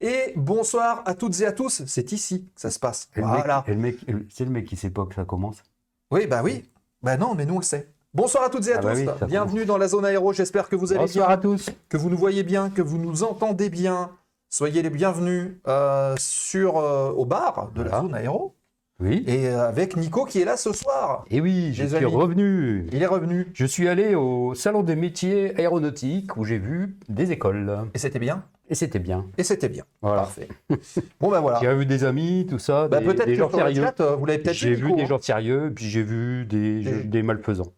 Et bonsoir à toutes et à tous, c'est ici que ça se passe. Et Voilà. le mec, c'est le mec qui sait pas que ça commence. Oui, bah oui. Bah non, mais nous on le sait. Bonsoir à toutes et à Ah bah tous. oui, Bienvenue dans la zone aéro. J'espère que vous allez Bonsoir bien, à tous. que vous nous voyez bien, que vous nous entendez bien. Soyez les bienvenus euh, sur euh, au bar de la zone aéro Oui. et euh, avec Nico qui est là ce soir. Et oui, je suis revenu. Il est revenu Je suis allé au salon des métiers aéronautiques où j'ai vu des écoles. et c'était bien. Et c'était bien. Et c'était bien. Voilà. Parfait. bon ben voilà. J'ai vu des amis, tout ça, Bah, des, peut-être des gens sérieux. chat, euh, vous l'avez peut-être J'ai vu Nico, des hein. gens sérieux, puis j'ai vu des, Des- des malfaisants.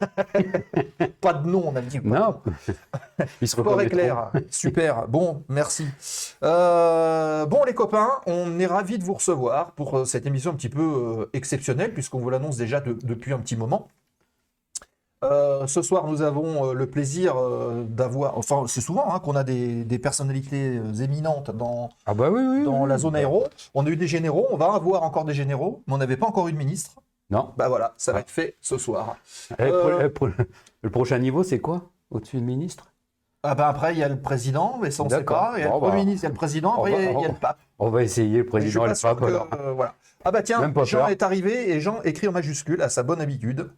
Pas de nom, on a dit. Non. Ils se reconnaîtront. éclair, super, bon, merci. Euh, bon les copains, on est ravis de vous recevoir pour euh, cette émission un petit peu euh, exceptionnelle, puisqu'on vous l'annonce déjà de- depuis un petit moment. Euh, ce soir, nous avons le plaisir d'avoir, enfin c'est souvent hein, qu'on a des, des personnalités éminentes dans, Ah bah oui, oui. dans oui. la zone aéro. On a eu des généraux, on va avoir encore des généraux, mais on n'avait pas encore eu de ministre. Non. Bah voilà, ça va être fait ce soir. Eh, Euh, eh, Le prochain niveau, c'est quoi Au-dessus de ministre? Ah bah après, il y a le président, mais ça on sait pas. Il y a le Premier bah, ministre, il y a le président, après va- il y a- il y a le pape. On va essayer, le président et le pape. que, euh, voilà. Ah bah tiens, Jean peur. est arrivé et Jean écrit en majuscule à sa bonne habitude.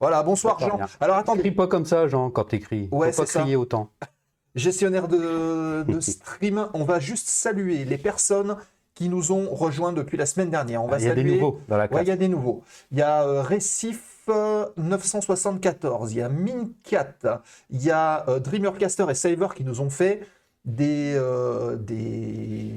Voilà, bonsoir Jean. bien. Alors attendez, Crie pas comme ça, Jean, quand t'écris. Ouais, Faut pas ça. crier autant. gestionnaire de, de stream, on va juste saluer les personnes qui nous ont rejoints depuis la semaine dernière. On va Ah, Il y a saluer... des nouveaux dans la Ouais, il y a des nouveaux. Il y a euh, Récif euh, 974, il y a Mincat, il y a euh, Dreamercaster et Saver qui nous ont fait des, euh, des,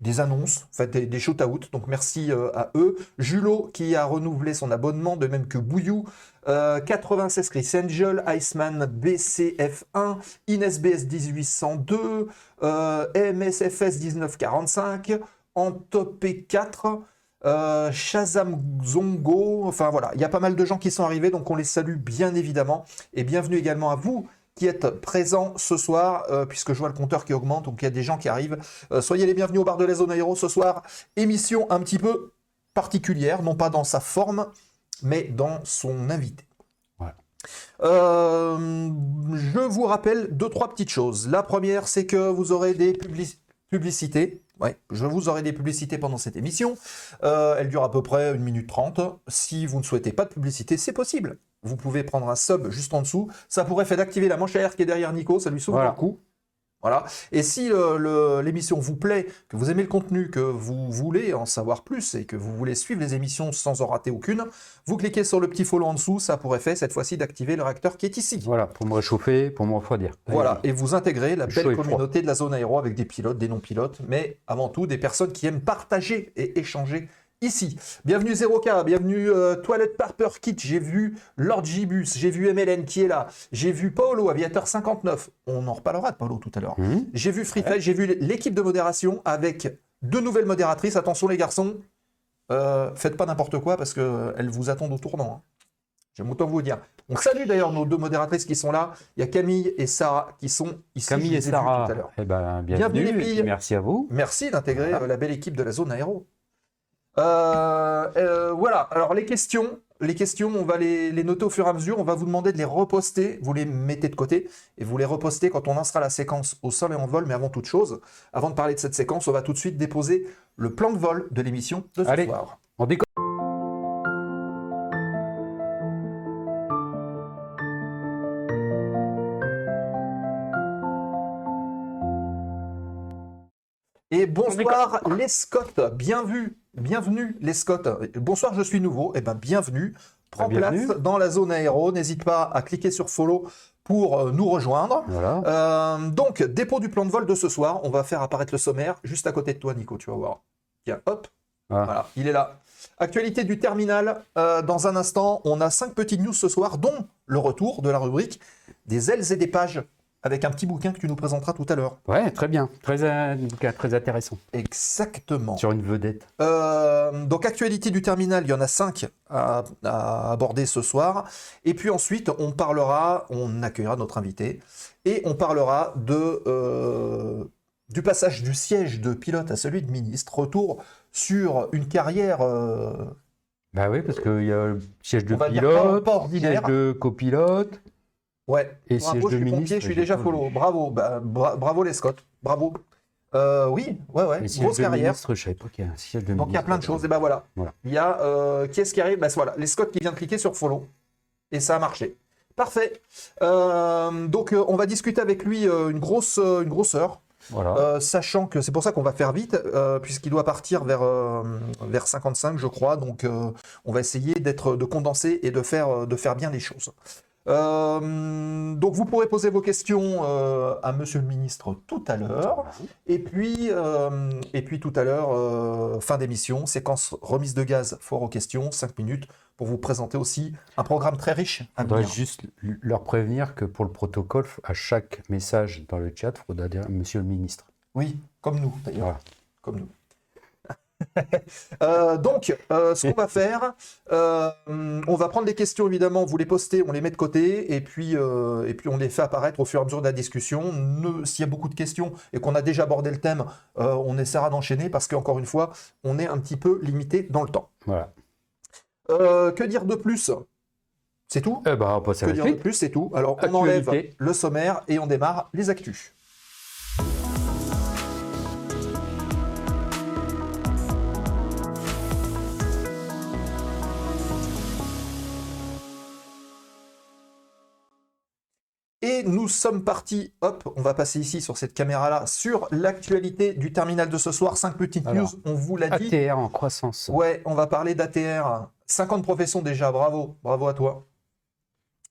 des annonces, en fait, des, des shoot-out. Donc merci euh, à eux. Julot qui a renouvelé son abonnement, de même que Bouillou. Euh, 96 Chris Angel, Iceman BCF1, InesBS 1802, euh, MSFS 1945, Antopé 4, euh, Shazam Zongo, enfin voilà, il y a pas mal de gens qui sont arrivés, donc on les salue bien évidemment. Et bienvenue également à vous qui êtes présents ce soir, euh, puisque je vois le compteur qui augmente, donc il y a des gens qui arrivent. Euh, soyez les bienvenus au bar de la zone aéro ce soir. Émission un petit peu particulière, non pas dans sa forme, mais dans son invité. Voilà. Euh, je vous rappelle deux, trois petites choses. La première, c'est que vous aurez des publici- publicités. Ouais, je vous aurai des publicités pendant cette émission. Euh, elle dure à peu près une minute trente. Si vous ne souhaitez pas de publicité, c'est possible. Vous pouvez prendre un sub juste en dessous. Ça pourrait faire d'activer la manche à air qui est derrière Nico. Ça lui Voilà. le cou. Voilà. Et si euh, l'émission vous plaît, que vous aimez le contenu, que vous voulez en savoir plus et que vous voulez suivre les émissions sans en rater aucune, vous cliquez sur le petit follow en dessous. Ça pourrait faire cette fois-ci d'activer le réacteur qui est ici. Voilà, pour me réchauffer, pour me refroidir. Voilà, et vous intégrez la belle communauté de la zone aéro avec des pilotes, des non-pilotes, mais avant tout des personnes qui aiment partager et échanger ici. Bienvenue 0K, bienvenue euh, Toilette Parper Kit, j'ai vu Lord Gibus, j'ai vu MLN qui est là, j'ai vu Paolo, Aviateur 59, on en reparlera de Paolo tout à l'heure. Hum J'ai vu Freefly, j'ai vu l'équipe de modération avec deux nouvelles modératrices. Attention les garçons, euh, faites pas n'importe quoi parce qu'elles vous attendent au tournant. hein. J'aime autant vous dire. On salue d'ailleurs nos deux modératrices qui sont là. Il y a Camille et Sarah qui sont ici. Camille et Sarah, tout à l'heure. eh ben, Bienvenue, bienvenue, les et puis merci à vous. Merci d'intégrer Voilà. euh, la belle équipe de la zone aéro. Euh, euh, voilà, alors les questions, les questions, on va les, les noter au fur et à mesure, on va vous demander de les reposter, vous les mettez de côté, et vous les repostez quand on lancera la séquence au sol et en vol, mais avant toute chose, avant de parler de cette séquence, on va tout de suite déposer le plan de vol de l'émission de ce Allez. soir. On décolle. Et bonsoir les Scott, bienvenue, bienvenue les Scott. Bonsoir, je suis nouveau, et ben bienvenue. Prends Bah, bienvenue. place dans la zone aéro, n'hésite pas à cliquer sur follow pour euh, nous rejoindre. Voilà. Euh, donc, dépôt du plan de vol de ce soir. On va faire apparaître le sommaire juste à côté de toi, Nico. Tu vas voir. Tiens, hop. Ah. Voilà, il est là. Actualité du terminal. Euh, dans un instant, on a cinq petites news ce soir, dont le retour de la rubrique des ailes et des pages, avec un petit bouquin que tu nous présenteras tout à l'heure. Ouais, très bien. Très, euh, très intéressant. Exactement. Sur une vedette. Euh, donc, actualité du terminal, il y en a cinq à, à aborder ce soir. Et puis ensuite, on parlera, on accueillera notre invité, et on parlera de, euh, du passage du siège de pilote à celui de ministre. Retour sur une carrière, euh, Bah oui, parce qu'il y a le siège de pilote, pas siège de copilote. Ouais. Et Bravo, je suis ministre, pompier, je suis déjà follow. vu. Bravo, bah, bra- bravo les Scott. Bravo. Euh, oui, ouais, ouais, grosse carrière. ministre, je savais pas qu'il y a un siège de Donc il y a plein de choses. Et ben voilà. Voilà. Il y a euh, qui est-ce qui arrive? Ben voilà, les Scott qui vient de cliquer sur follow et ça a marché. Parfait. Euh, donc euh, on va discuter avec lui une grosse une grosse heure, Voilà. sachant que c'est pour ça qu'on va faire vite puisqu'il doit partir vers vers 55 je crois. Donc on va essayer d'être de condenser et de faire de faire bien les choses. Euh, donc vous pourrez poser vos questions euh, à Monsieur le Ministre tout à l'heure. Et puis, euh, et puis tout à l'heure, fin d'émission, séquence remise de gaz, foire aux questions, 5 minutes, pour vous présenter aussi un programme très riche à On doit juste leur prévenir que pour le protocole, à chaque message dans le chat, il faudra dire Monsieur le ministre. Oui, comme nous d'ailleurs. Voilà. Comme nous. Euh, donc, euh, ce qu'on va faire, euh, on va prendre les questions évidemment, vous les postez, on les met de côté, et puis, et puis on les fait apparaître au fur et à mesure de la discussion. S'il y a beaucoup de questions et qu'on a déjà abordé le thème, on essaiera d'enchaîner parce qu'encore une fois, on est un petit peu limité dans le temps. Voilà. Que dire de plus? C'est tout? Eh ben, on Que dire de plus? C'est tout. Alors, on enlève le sommaire et on démarre les actus. Et nous sommes partis, hop, on va passer ici sur cette caméra-là, sur l'actualité du terminal de ce soir. 5 petites Alors, news, on vous l'a dit. ATR en croissance. Ouais, on va parler d'ATR. 50 professions déjà, bravo, bravo à toi.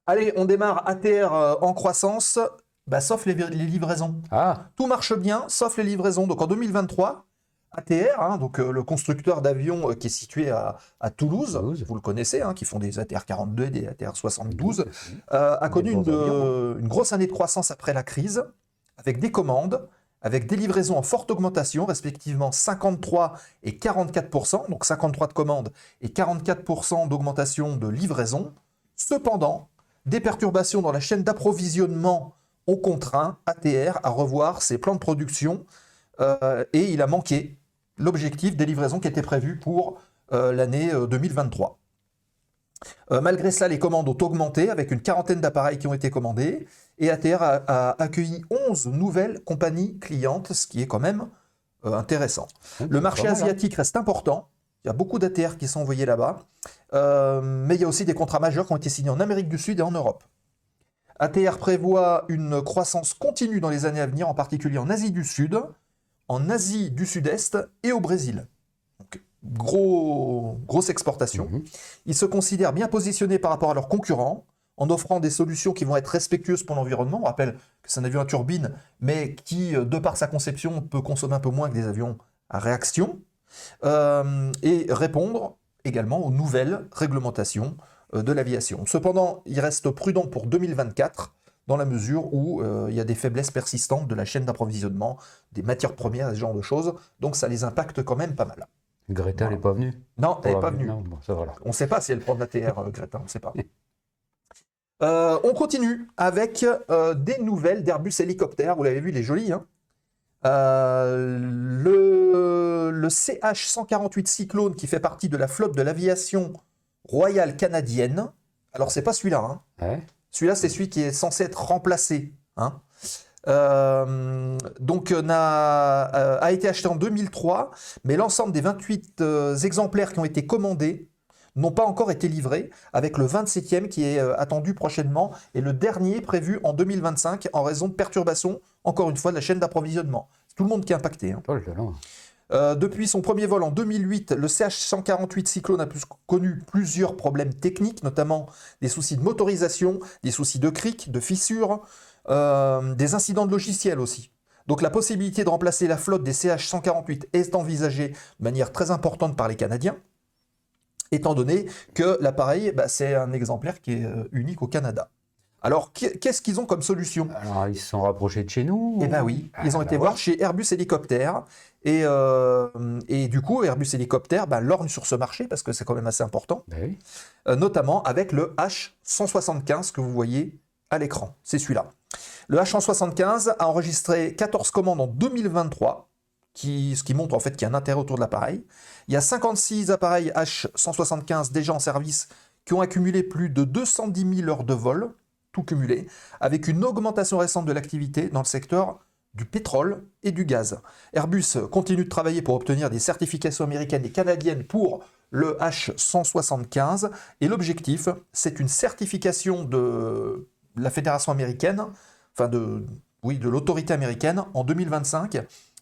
Allez, on démarre ATR euh, en croissance, bah, sauf les, les livraisons. Ah, Tout marche bien, sauf les livraisons. Donc en 2023, ATR, hein, donc euh, le constructeur d'avions euh, qui est situé à, à Toulouse, Toulouse. vous le connaissez, hein, qui font des ATR 42 et des ATR 72, euh, a Des connu une, grosse année de croissance après la crise, avec des commandes, avec des livraisons en forte augmentation, respectivement 53 et 44 donc 53 de commandes et 44 d'augmentation de livraison. Cependant, des perturbations dans la chaîne d'approvisionnement ont contraint ATR à revoir ses plans de production euh, et il a manqué l'objectif des livraisons qui était prévu pour euh, l'année euh, 2023. Euh, malgré cela, les commandes ont augmenté avec une quarantaine d'appareils qui ont été commandés et ATR a, a accueilli 11 nouvelles compagnies clientes, ce qui est quand même euh, intéressant. Le marché hein. asiatique reste important. Il y a beaucoup d'ATR qui sont envoyés là-bas. Euh, mais il y a aussi des contrats majeurs qui ont été signés en Amérique du Sud et en Europe. ATR prévoit une croissance continue dans les années à venir, en particulier en Asie du Sud, en Asie du Sud-Est et au Brésil. Donc, gros, grosse exportation. Mhm. Ils se considèrent bien positionnés par rapport à leurs concurrents en offrant des solutions qui vont être respectueuses pour l'environnement. On rappelle que c'est un avion à turbine, mais qui, euh, de par sa conception, peut consommer un peu moins que des avions à réaction. Euh, et répondre également aux nouvelles réglementations euh, de l'aviation. Cependant, il reste prudent pour 2024 dans la mesure où euh, il y a des faiblesses persistantes de la chaîne d'approvisionnement, des matières premières, ce genre de choses. Donc ça les impacte quand même pas mal. Greta, elle n'est pas venue? Non, elle n'est pas venue. Non, bon, ça va là. On ne sait pas si elle prend de l'ATR, euh, Greta, on ne sait pas. Euh, on continue avec euh, des nouvelles d'Airbus hélicoptères. Vous l'avez vu, il est joli. hein. Euh, le, le CH-148 Cyclone, qui fait partie de la flotte de l'aviation royale canadienne. Alors, c'est pas celui-là. hein. Ouais. Celui-là, c'est celui qui est censé être remplacé. hein. Euh, donc, euh, euh, a été acheté en 2003, mais l'ensemble des 28 euh, exemplaires qui ont été commandés n'ont pas encore été livrés, avec le 27e qui est attendu prochainement et le dernier prévu en 2025 en raison de perturbations, encore une fois, de la chaîne d'approvisionnement. C'est tout le monde qui est impacté. hein. Oh. Euh, depuis son premier vol en 2008, le CH-148 Cyclone a plus- connu plusieurs problèmes techniques, notamment des soucis de motorisation, des soucis de cric, de fissures, euh, des incidents de logiciel aussi. Donc la possibilité de remplacer la flotte des CH-148 est envisagée de manière très importante par les Canadiens, étant donné que l'appareil, bah, c'est un exemplaire qui est euh, unique au Canada. Alors qu'est- qu'est-ce qu'ils ont comme solution? Alors, ils se sont rapprochés de chez nous eh ben oui, Ah, ils ont bah été voir chez Airbus Hélicoptère. Et, euh, et du coup, Airbus Hélicoptère ben, lorgne sur ce marché parce que c'est quand même assez important, Ben oui. euh, notamment avec le H175 que vous voyez à l'écran. C'est celui-là. Le H175 a enregistré 14 commandes en 2023, qui, ce qui montre en fait qu'il y a un intérêt autour de l'appareil. Il y a 56 appareils H175 déjà en service qui ont accumulé plus de 210 000 heures de vol, tout cumulé, avec une augmentation récente de l'activité dans le secteur du pétrole et du gaz. Airbus continue de travailler pour obtenir des certifications américaines et canadiennes pour le H175 et l'objectif, c'est une certification de la fédération américaine, enfin de, oui, de l'autorité américaine en 2025,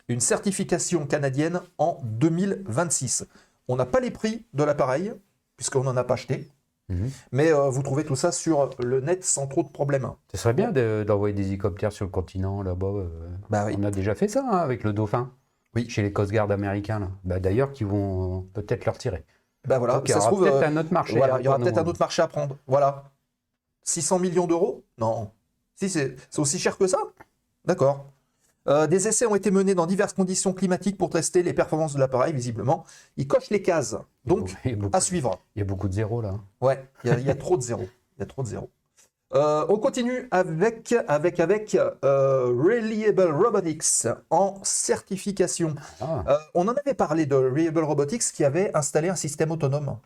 une certification canadienne en 2026. On n'a pas les prix de l'appareil, puisqu'on n'en a pas acheté, Mhm. mais euh, vous trouvez tout ça sur le net sans trop de problèmes. Ce serait bien de- d'envoyer des hélicoptères sur le continent là-bas. euh. Bah oui. On a déjà fait ça hein, avec le Dauphin. Oui. Chez les Coast Guard américains. là. Bah, D'ailleurs, qui vont euh, peut-être leur tirer. Bah voilà, Donc, il y aura peut-être un autre marché. voilà, il y aura peut-être un autre marché à prendre. Voilà. 600 millions d'euros? Non. Si, c'est aussi cher que ça? D'accord. Euh, des essais ont été menés dans diverses conditions climatiques pour tester les performances de l'appareil, visiblement. Il coche les cases. Donc, beaucoup, à suivre. il y a beaucoup de zéros là. hein. Ouais, il y a- il y, a trop de zéros. Il y a trop de zéros. Euh, on continue avec, avec, avec euh, Reliable Robotics en certification. Ah, on en avait parlé de Reliable Robotics qui avait installé un système autonome,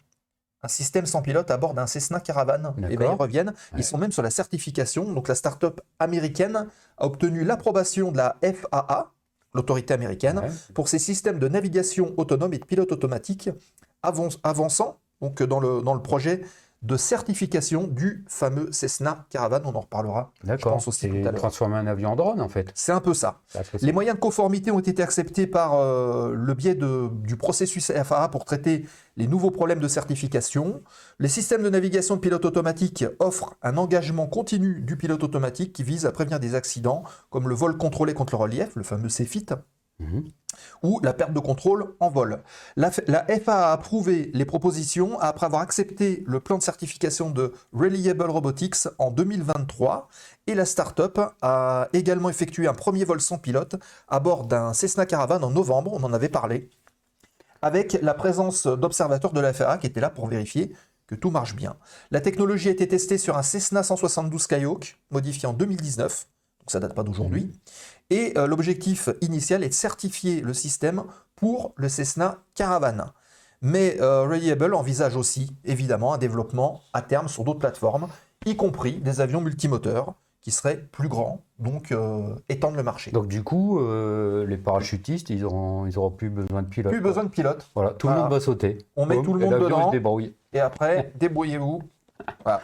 un système sans pilote à bord d'un Cessna Caravan. Et bien, ils D'accord. reviennent. Ouais. Ils sont même sur la certification. Donc la start-up américaine a obtenu l'approbation de la FAA, l'autorité américaine, ouais. pour ses systèmes de navigation autonome et de pilote automatique, avan- avançant donc dans le, dans le projet de certification du fameux Cessna Caravan. On en reparlera. D'accord. pense aussi C'est tout à l'heure. transformer un avion en drone en fait. C'est un peu ça. C'est un peu ça. Les moyens de conformité ont été acceptés par euh, le biais de- du processus FAA pour traiter les nouveaux problèmes de certification. Les systèmes de navigation de pilote automatique offrent un engagement continu du pilote automatique qui vise à prévenir des accidents comme le vol contrôlé contre le relief, le fameux CFIT, Ou la perte de contrôle en vol. La FAA a approuvé les propositions après avoir accepté le plan de certification de Reliable Robotics en 2023 et la start-up a également effectué un premier vol sans pilote à bord d'un Cessna Caravan en novembre, on en avait parlé, avec la présence d'observateurs de la FAA qui étaient là pour vérifier que tout marche bien. La technologie a été testée sur un Cessna 172 Skyhawk modifié en 2019, donc ça date pas d'aujourd'hui. Et euh, l'objectif initial est de certifier le système pour le Cessna Caravan. Mais euh, Reliable envisage aussi, évidemment, un développement à terme sur d'autres plateformes, y compris des avions multimoteurs qui seraient plus grands, donc euh, étendre le marché. Donc du coup, euh, les parachutistes, ils auront, ils auront plus besoin de pilote. plus besoin de pilote. Voilà, tout le monde va sauter. On met tout le monde dedans. se débrouille. Et après, débrouillez-vous. Voilà,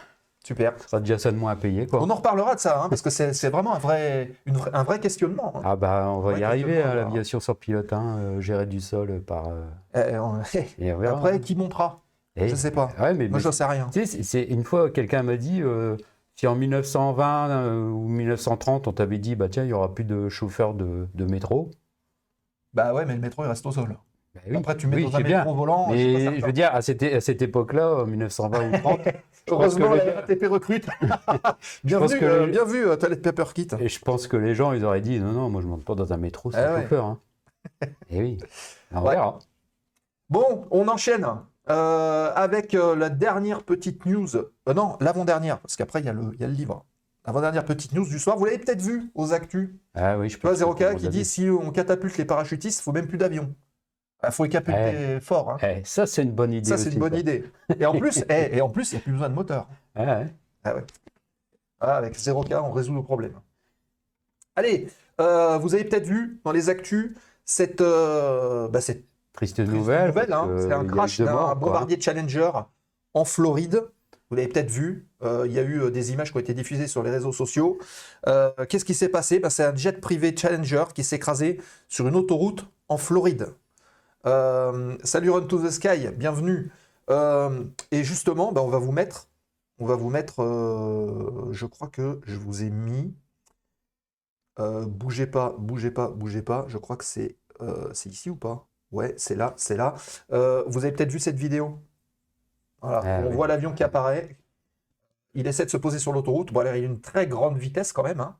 super. Ça sera déjà ça de moins à payer quoi. On en reparlera de ça, hein, parce que c'est vraiment un vrai, une un vrai questionnement. hein. Ah bah on va y arriver à alors. l'aviation sans pilote, hein, euh, gérer du sol par. euh, Eh, on- et on. Après, qui montera? Je sais pas. Ouais, mais, Moi, mais je sais rien. Tu sais, c'est- une fois quelqu'un m'a dit euh, si en 1920 euh, ou 1930 on t'avait dit bah tiens il y aura plus de chauffeurs de, de métro. Bah ouais, mais le métro, il reste au sol. Bah oui, Après, tu mets oui, dans un bien. métro volant. Mais je veux dire à cette, à cette époque-là, en 1920 ou 30, Heureusement, la RATP recrute. bien, vu, que euh, les- bien vu, euh, Toilette Paper Kit. et je pense que les gens ils auraient dit non non moi je monte pas dans un métro sans Ah ouais. chauffeur. hein. Et oui, on Ouais. verra. Bon, on enchaîne euh, avec euh, la dernière petite news. Euh, non, l'avant-dernière, parce qu'après, il y, a le- il y a le livre. L'avant-dernière petite news du soir. Vous l'avez peut-être vu aux actus. Ah oui, je Tu vois, pense que 0K vous qui dit si on catapulte les parachutistes, il faut même plus d'avion. Il faut les catapulter fort. hein. Eh, ça c'est une bonne idée. Ça, c'est aussi, une bonne ça. idée. Et en plus, eh, et en plus, il n'y a plus besoin de moteur. Ah ouais. Ah, avec 0K, on résout le problème. Allez, euh, vous avez peut-être vu dans les actus cette, euh, bah, cette Triste triste nouvelle. hein. c'est un crash d'un bombardier Challenger en Floride. Vous l'avez peut-être vu, euh, il y a eu des images qui ont été diffusées sur les réseaux sociaux. Qu'est-ce qui s'est passé? Bah, C'est un jet privé Challenger qui s'est écrasé sur une autoroute en Floride. Euh, salut Run to the Sky, bienvenue. Euh, et justement, bah, on va vous mettre, on va vous mettre, euh, je crois que je vous ai mis, bougez pas, bougez pas, bougez pas. Je crois que c'est, ici ou pas? Ouais, c'est là, c'est là. Vous avez peut-être vu cette vidéo? Voilà, Ah on oui. voit l'avion qui apparaît. Il essaie de se poser sur l'autoroute. Bon, alors, il a une très grande vitesse quand même. hein.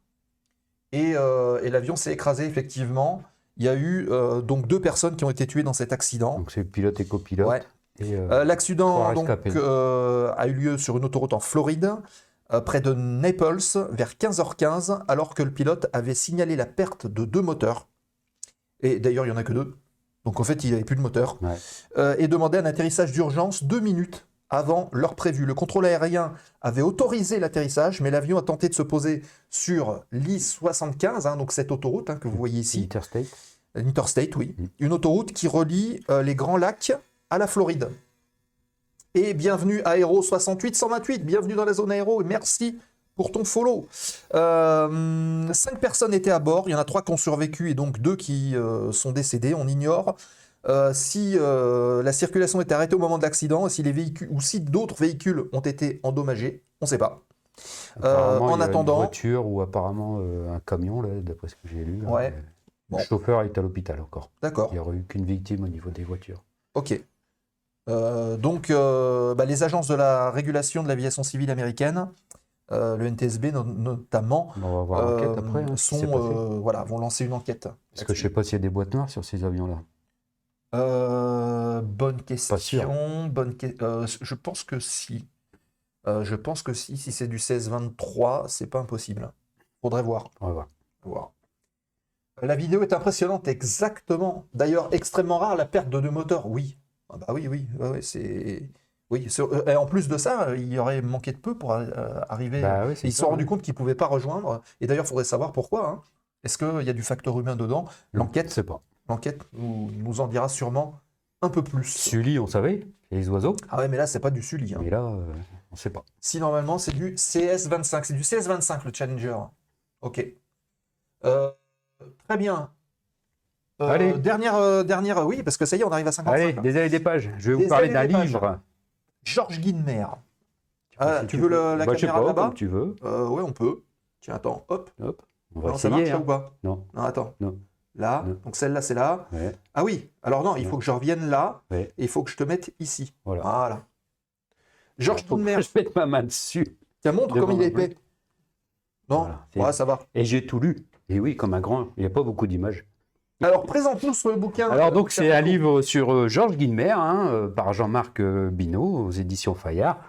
Et, et l'avion s'est écrasé effectivement. Il y a eu euh, donc deux personnes qui ont été tuées dans cet accident. Donc c'est pilote et copilote. Ouais. Euh, Euh, L'accident donc, a eu lieu sur une autoroute en Floride, près de Naples, vers 15h15, alors que le pilote avait signalé la perte de deux moteurs. Et d'ailleurs, il n'y en a que deux. Donc en fait, il n'avait plus de moteur. Ouais. Et demandait un atterrissage d'urgence deux minutes avant l'heure prévue. Le contrôle aérien avait autorisé l'atterrissage, mais l'avion a tenté de se poser sur l'I-75, hein, donc cette autoroute hein, que vous voyez ici. Interstate. Interstate, oui. Mm. Une autoroute qui relie euh, les Grands Lacs à la Floride. Et bienvenue à Aéro 68 128, bienvenue dans la zone aéro et merci pour ton follow. Euh, cinq personnes étaient à bord, il y en a trois qui ont survécu et donc deux qui euh, sont décédés, on ignore. euh, si la circulation est arrêtée au moment de l'accident, si les véhicules ou si d'autres véhicules ont été endommagés, on ne sait pas. En il y a attendant- Une voiture ou apparemment un camion, d'après ce que j'ai lu. là. Ouais. Bon. Le chauffeur est à l'hôpital encore. D'accord. Il n'y aurait eu qu'une victime au niveau des voitures. Ok. Euh, donc, euh, bah, les agences de la régulation de l'aviation civile américaine, euh, le NTSB no- notamment, On va voir l'enquête après. hein, sont, voilà, vont lancer une enquête. Parce que je sais pas s'il y a des boîtes noires sur ces avions-là. Bonne question. sûr. Bonne que- je pense que si. Je pense que si. Si c'est du 16-23, c'est pas impossible. Faudrait voir. On va voir. voir. La vidéo est impressionnante, exactement. D'ailleurs, extrêmement rare la perte de deux moteurs. Oui. Ah bah oui, oui. ouais, c'est. Oui. euh, Et en plus de ça, il y aurait manqué de peu pour euh, arriver. Bah oui, c'est Ils se sont rendus compte qu'ils ne pouvaient pas rejoindre. Et d'ailleurs, il faudrait savoir pourquoi. hein. Est-ce qu'il y a du facteur humain dedans? L'enquête? Sais pas. L'enquête nous, nous en dira sûrement un peu plus. Sully, on savait, les oiseaux? Ah ouais, mais là, c'est pas du Sully. hein. Mais là, euh, on sait pas. Si normalement, c'est du CS25. C'est du CS25, le Challenger. Ok. Euh, très bien. Euh, Allez. Dernière, euh, dernière, oui, parce que ça y est, on arrive à 55. Allez, là. des allées des pages. Je vais Des vous parler allées d'un des pages. livre. Georges Guinmer. Ah, si tu veux le- la Bah, je sais caméra pas, là-bas tu veux. Euh, ouais, on peut. Tiens, attends, hop. Hop. On va Non, ça marche essayer. là hein. ou pas Non. Non, attends. Non. Là, Non. donc celle-là, c'est là. Ouais. Ah oui, alors non, il faut que je revienne là, Ouais. et il faut que je te mette ici. Voilà. Voilà. Georges Faut que Guinmer. Je mette ma main dessus. Tiens, montre devant comme il est épais. Non Voilà, c'est- Ouais, ça va. Et j'ai tout lu. Et oui, comme un grand. Il n'y a pas beaucoup d'images. Alors, présente-nous ce bouquin. Alors donc c'est un livre sur euh, Georges Guilmer hein, euh, par Jean-Marc euh, Binot aux éditions Fayard.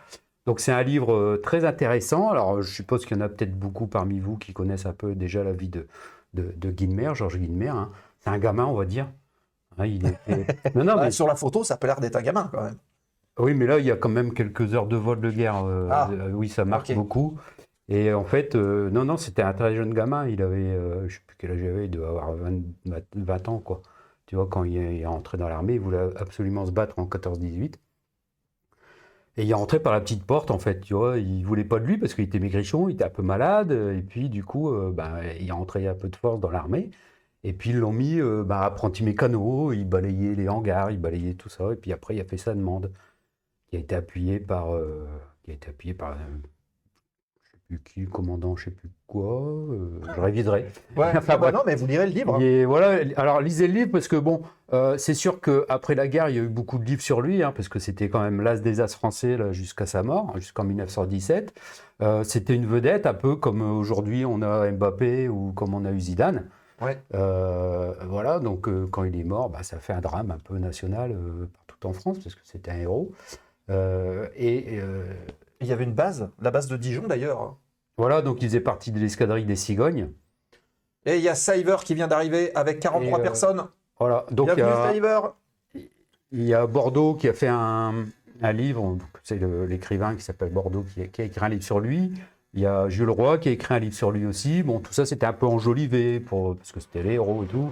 Donc c'est un livre euh, très intéressant. Alors je suppose qu'il y en a peut-être beaucoup parmi vous qui connaissent un peu déjà la vie de, de, de Guilmer, Georges Guilmer. hein. C'est un gamin, on va dire. Hein, il était... non, non, Bah, mais... Sur la photo, ça peut l'air d'être un gamin quand même. Oui, mais là il y a quand même quelques heures de vol de guerre. Ah, oui, ça marque beaucoup. Et en fait, euh, non, non, c'était un très jeune gamin. Il avait, euh, je sais plus quel âge il avait, il devait avoir 20, 20 ans, quoi. Tu vois, quand il est, rentré dans l'armée, il voulait absolument se battre en 14-18. Et il est rentré par la petite porte, en fait, tu vois. Il voulait pas de lui parce qu'il était maigrichon, il était un peu malade. Et puis, du coup, euh, ben, il est rentré un peu de force dans l'armée. Et puis, ils l'ont mis ben, apprenti mécano. Il balayait les hangars, il balayait tout ça. Et puis après, il a fait sa demande qui a été appuyée par, qui a été appuyée par, plus qui, commandant, je sais plus quoi. euh, je réviserai. Ouais. Enfin, bah bref. non, mais vous lirez le livre. Et voilà, alors lisez le livre parce que bon, euh, c'est sûr qu'après la guerre, il y a eu beaucoup de livres sur lui, hein, parce que c'était quand même l'as des as français jusqu'à sa mort, jusqu'en 1917. Euh, c'était une vedette, un peu comme aujourd'hui on a Mbappé ou comme on a eu Zidane. Ouais. Voilà, donc quand il est mort, bah, ça fait un drame un peu national partout en France, parce que c'était un héros. Et Il y avait une base, la base de Dijon d'ailleurs. voilà, donc il faisait partie de l'escadrille des cigognes. Et il y a Cyver qui vient d'arriver avec 43 Et, euh, personnes. Voilà, donc il y a-. Il y a Bordeaux qui a fait un, un livre, c'est l'écrivain qui s'appelle Bordeaux qui a, qui a écrit un livre sur lui. Il y a Jules Roy qui a écrit un livre sur lui aussi. Bon, tout ça c'était un peu enjolivé pour, parce que c'était les héros et tout.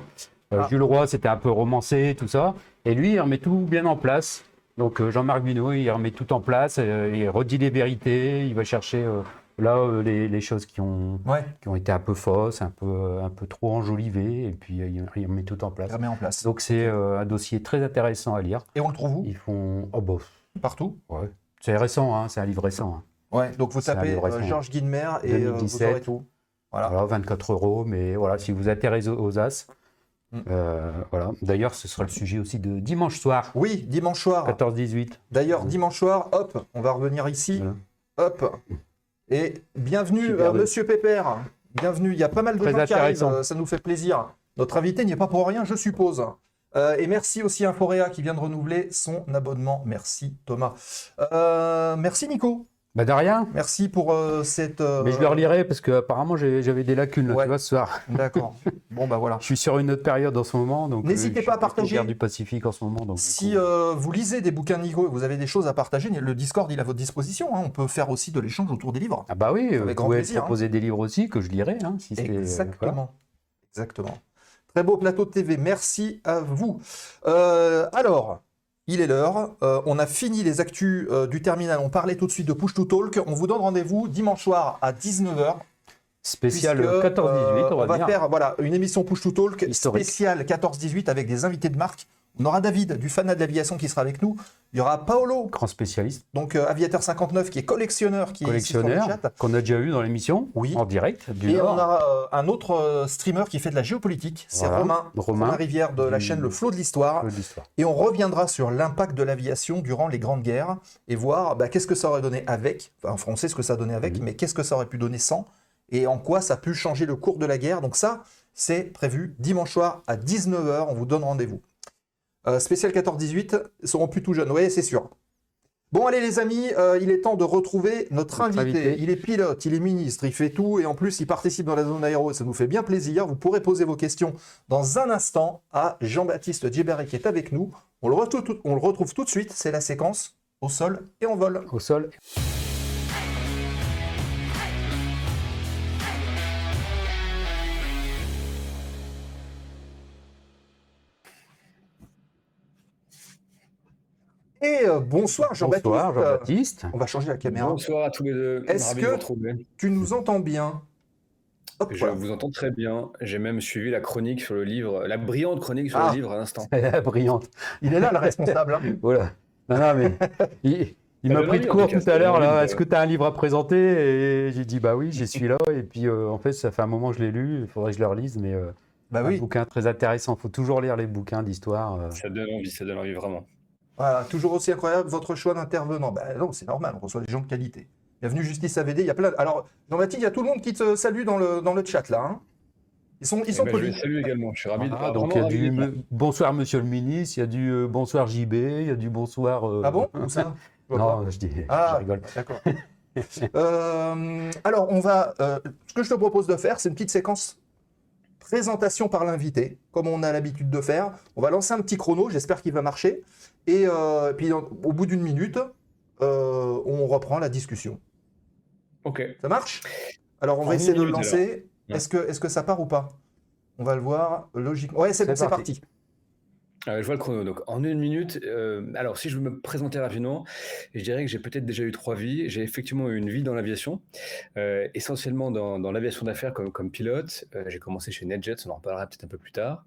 Euh, Ah. Jules Roy c'était un peu romancé, tout ça. Et lui, il remet tout bien en place. Donc euh, Jean-Marc Binot, il remet tout en place, euh, il redit les vérités, il va chercher euh, là les, les choses qui ont, Ouais, qui ont été un peu fausses, un peu, un peu trop enjolivées, et puis il, remet tout en place. il remet en place. Donc c'est un dossier très intéressant à lire. Et on le trouve où? Ils font. Oh, bah, Partout? Ouais. C'est récent, hein, c'est un livre récent. hein. Ouais, donc vous tapez euh. Georges Guinmer et euh, vous 2017. aurez tout. Voilà. Voilà, 24 euros, mais voilà, si vous intéressez aux As. Mm. euh, voilà. D'ailleurs, ce sera le sujet aussi de dimanche soir, Oui, dimanche soir. 14-18. D'ailleurs, dimanche soir, hop, on va revenir ici. Voilà. Hop. Et bienvenue, euh, monsieur Pépère. Bienvenue. Il y a pas mal de Très gens qui arrivent. euh, Ça nous fait plaisir. Notre invité n'y est pas pour rien, je suppose. Euh, et merci aussi à Inforea qui vient de renouveler son abonnement. Merci Thomas. Merci Nico. Bah de rien. Merci pour euh, cette. euh, Mais je le relirai parce que apparemment j'avais des lacunes là, Ouais. tu vois, ce soir. D'accord. Bon, bah voilà. Je suis sur une autre période en ce moment, donc. N'hésitez euh, pas à partager. guerre du Pacifique en ce moment, donc. Si coup, vous lisez des bouquins Nico et vous avez des choses à partager, le Discord il est à votre disposition. hein. On peut faire aussi de l'échange autour des livres. Ah bah oui, avec vous grand pouvez plaisir, hein. proposer des livres aussi que je lirai, hein, si c'est. voilà. Exactement. Exactement. Très beau plateau de TV. Merci à vous. Alors, il est l'heure. Euh, on a fini les actus euh, du terminal. On parlait tout de suite de Push to Talk. On vous donne rendez-vous dimanche soir à 19h. Spécial puisque, 14-18, euh, on va, dire. faire voilà, une émission Push to Talk Historique. spéciale 14-18 avec des invités de marque. On aura David du Fanat de l'aviation qui sera avec nous. Il y aura Paolo, Grand spécialiste, donc euh, aviateur 59 qui est collectionneur, qui collectionneur, chat. qu'on a déjà eu dans l'émission, Oui. en direct, du Et Nord. on a euh, un autre euh, streamer qui fait de la géopolitique, c'est Voilà. Romain, Romain. Rivière de la chaîne Le Flot de l'Histoire. Et on reviendra sur l'impact de l'aviation durant les grandes guerres et voir bah, qu'est-ce que ça aurait donné avec. Enfin, on sait ce que ça a donné avec, mais qu'est-ce que ça aurait pu donner sans et en quoi ça a pu changer le cours de la guerre. Donc ça, c'est prévu dimanche soir à 19h. On vous donne rendez-vous. Euh, spécial 14-18, ils seront plus tout jeunes. Oui, c'est sûr. Bon, allez les amis, euh, il est temps de retrouver notre, Notre invité. invité. Il est pilote, il est ministre, il fait tout et en plus il participe dans la zone aéro. Ça nous fait bien plaisir. Vous pourrez poser vos questions dans un instant à Jean-Baptiste Djebari qui est avec nous. On le, retrouve tout, on le retrouve tout de suite. C'est la séquence au sol et en vol. Au sol. Et euh, bonsoir Jean-Baptiste. Bonsoir, Jean-Baptiste. On va changer la caméra. Bonsoir à tous les deux. Est-ce que-. Tu nous entends bien? Hop, Je voilà. vous entends très bien. J'ai même suivi la chronique sur le livre, la brillante chronique sur Ah. le livre à l'instant. Brillante. Il est là le responsable. hein. Voilà. Non, non, mais il, m'a pris de court tout à l'heure. là. Est-ce que tu as un livre à présenter? Et j'ai dit, bah oui, j'y suis là. Et puis, euh, en fait, ça fait un moment que je l'ai lu. Il faudrait que je le relise. Mais euh, Bah un oui. bouquin très intéressant. Il faut toujours lire les bouquins d'histoire. euh. Ça donne envie, ça donne envie vraiment. Voilà, toujours aussi incroyable votre choix d'intervenant. Bah non, c'est normal, on reçoit des gens de qualité. Bienvenue Justice AVD, il y a plein. de- Alors, Jean-Baptiste, il y a tout le monde qui te salue dans le, dans le chat là. hein. Ils sont, ils Eh sont ben, je polis. les salue également. Je suis ravi Voilà, de donc, il y a du me- bonsoir, monsieur le ministre. Il y a du euh, bonsoir, JB. Il y a du bonsoir. euh, Ah bon Où ça Je vois pas. Non, je dis, Ah, je rigole. d'accord. Euh, alors, on va. euh, ce que je te propose de faire, c'est une petite séquence présentation par l'invité, comme on a l'habitude de faire. On va lancer un petit chrono, j'espère qu'il va marcher. Et euh, puis, au bout d'une minute, euh, on reprend la discussion. Ok. Ça marche? Alors, on va essayer de le lancer. Est-ce que, est que ça part ou pas? On va le voir logiquement. Ouais, c'est bon, C'est c'est parti. parti. Euh, je vois le chrono. Donc, en une minute, euh, alors si je veux me présenter rapidement, je dirais que j'ai peut-être déjà eu trois vies. J'ai effectivement eu une vie dans l'aviation, euh, essentiellement dans, l'aviation d'affaires comme, pilote. Euh, j'ai commencé chez NetJets, on en reparlera peut-être un peu plus tard.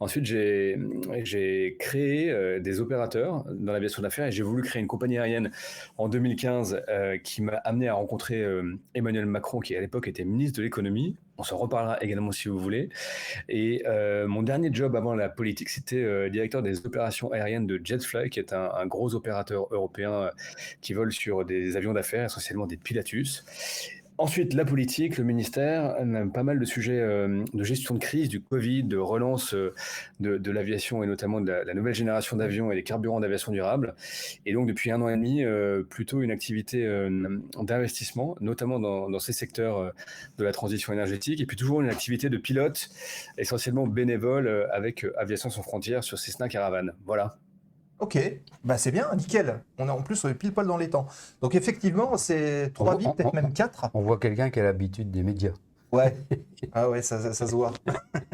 Ensuite, j'ai créé des opérateurs dans l'aviation d'affaires et j'ai voulu créer une compagnie aérienne en 2015 euh, qui m'a amené à rencontrer Emmanuel Macron, qui à l'époque était ministre de l'économie. On s'en reparlera également si vous voulez. Et euh, mon dernier job avant la politique, c'était euh, directeur des opérations aériennes de Jetfly, qui est un, un gros opérateur européen euh, qui vole sur des avions d'affaires, essentiellement des Pilatus. Ensuite, la politique, le ministère, euh, pas mal de sujets euh, de gestion de crise, du Covid, de relance euh, de, l'aviation et notamment de la, nouvelle génération d'avions et des carburants d'aviation durable. Et donc, depuis un an et demi, plutôt une activité d'investissement, notamment dans, ces secteurs de la transition énergétique, et puis toujours une activité de pilote, essentiellement bénévole avec Aviation sans frontières sur Cessna Caravan. Voilà. Ok, bah c'est bien, nickel. On est en plus on est pile poil dans les temps. Donc effectivement, c'est trois On- vies, on- peut-être même quatre. On voit quelqu'un qui a l'habitude des médias. Ouais. Ah ouais, ça, ça, ça se voit.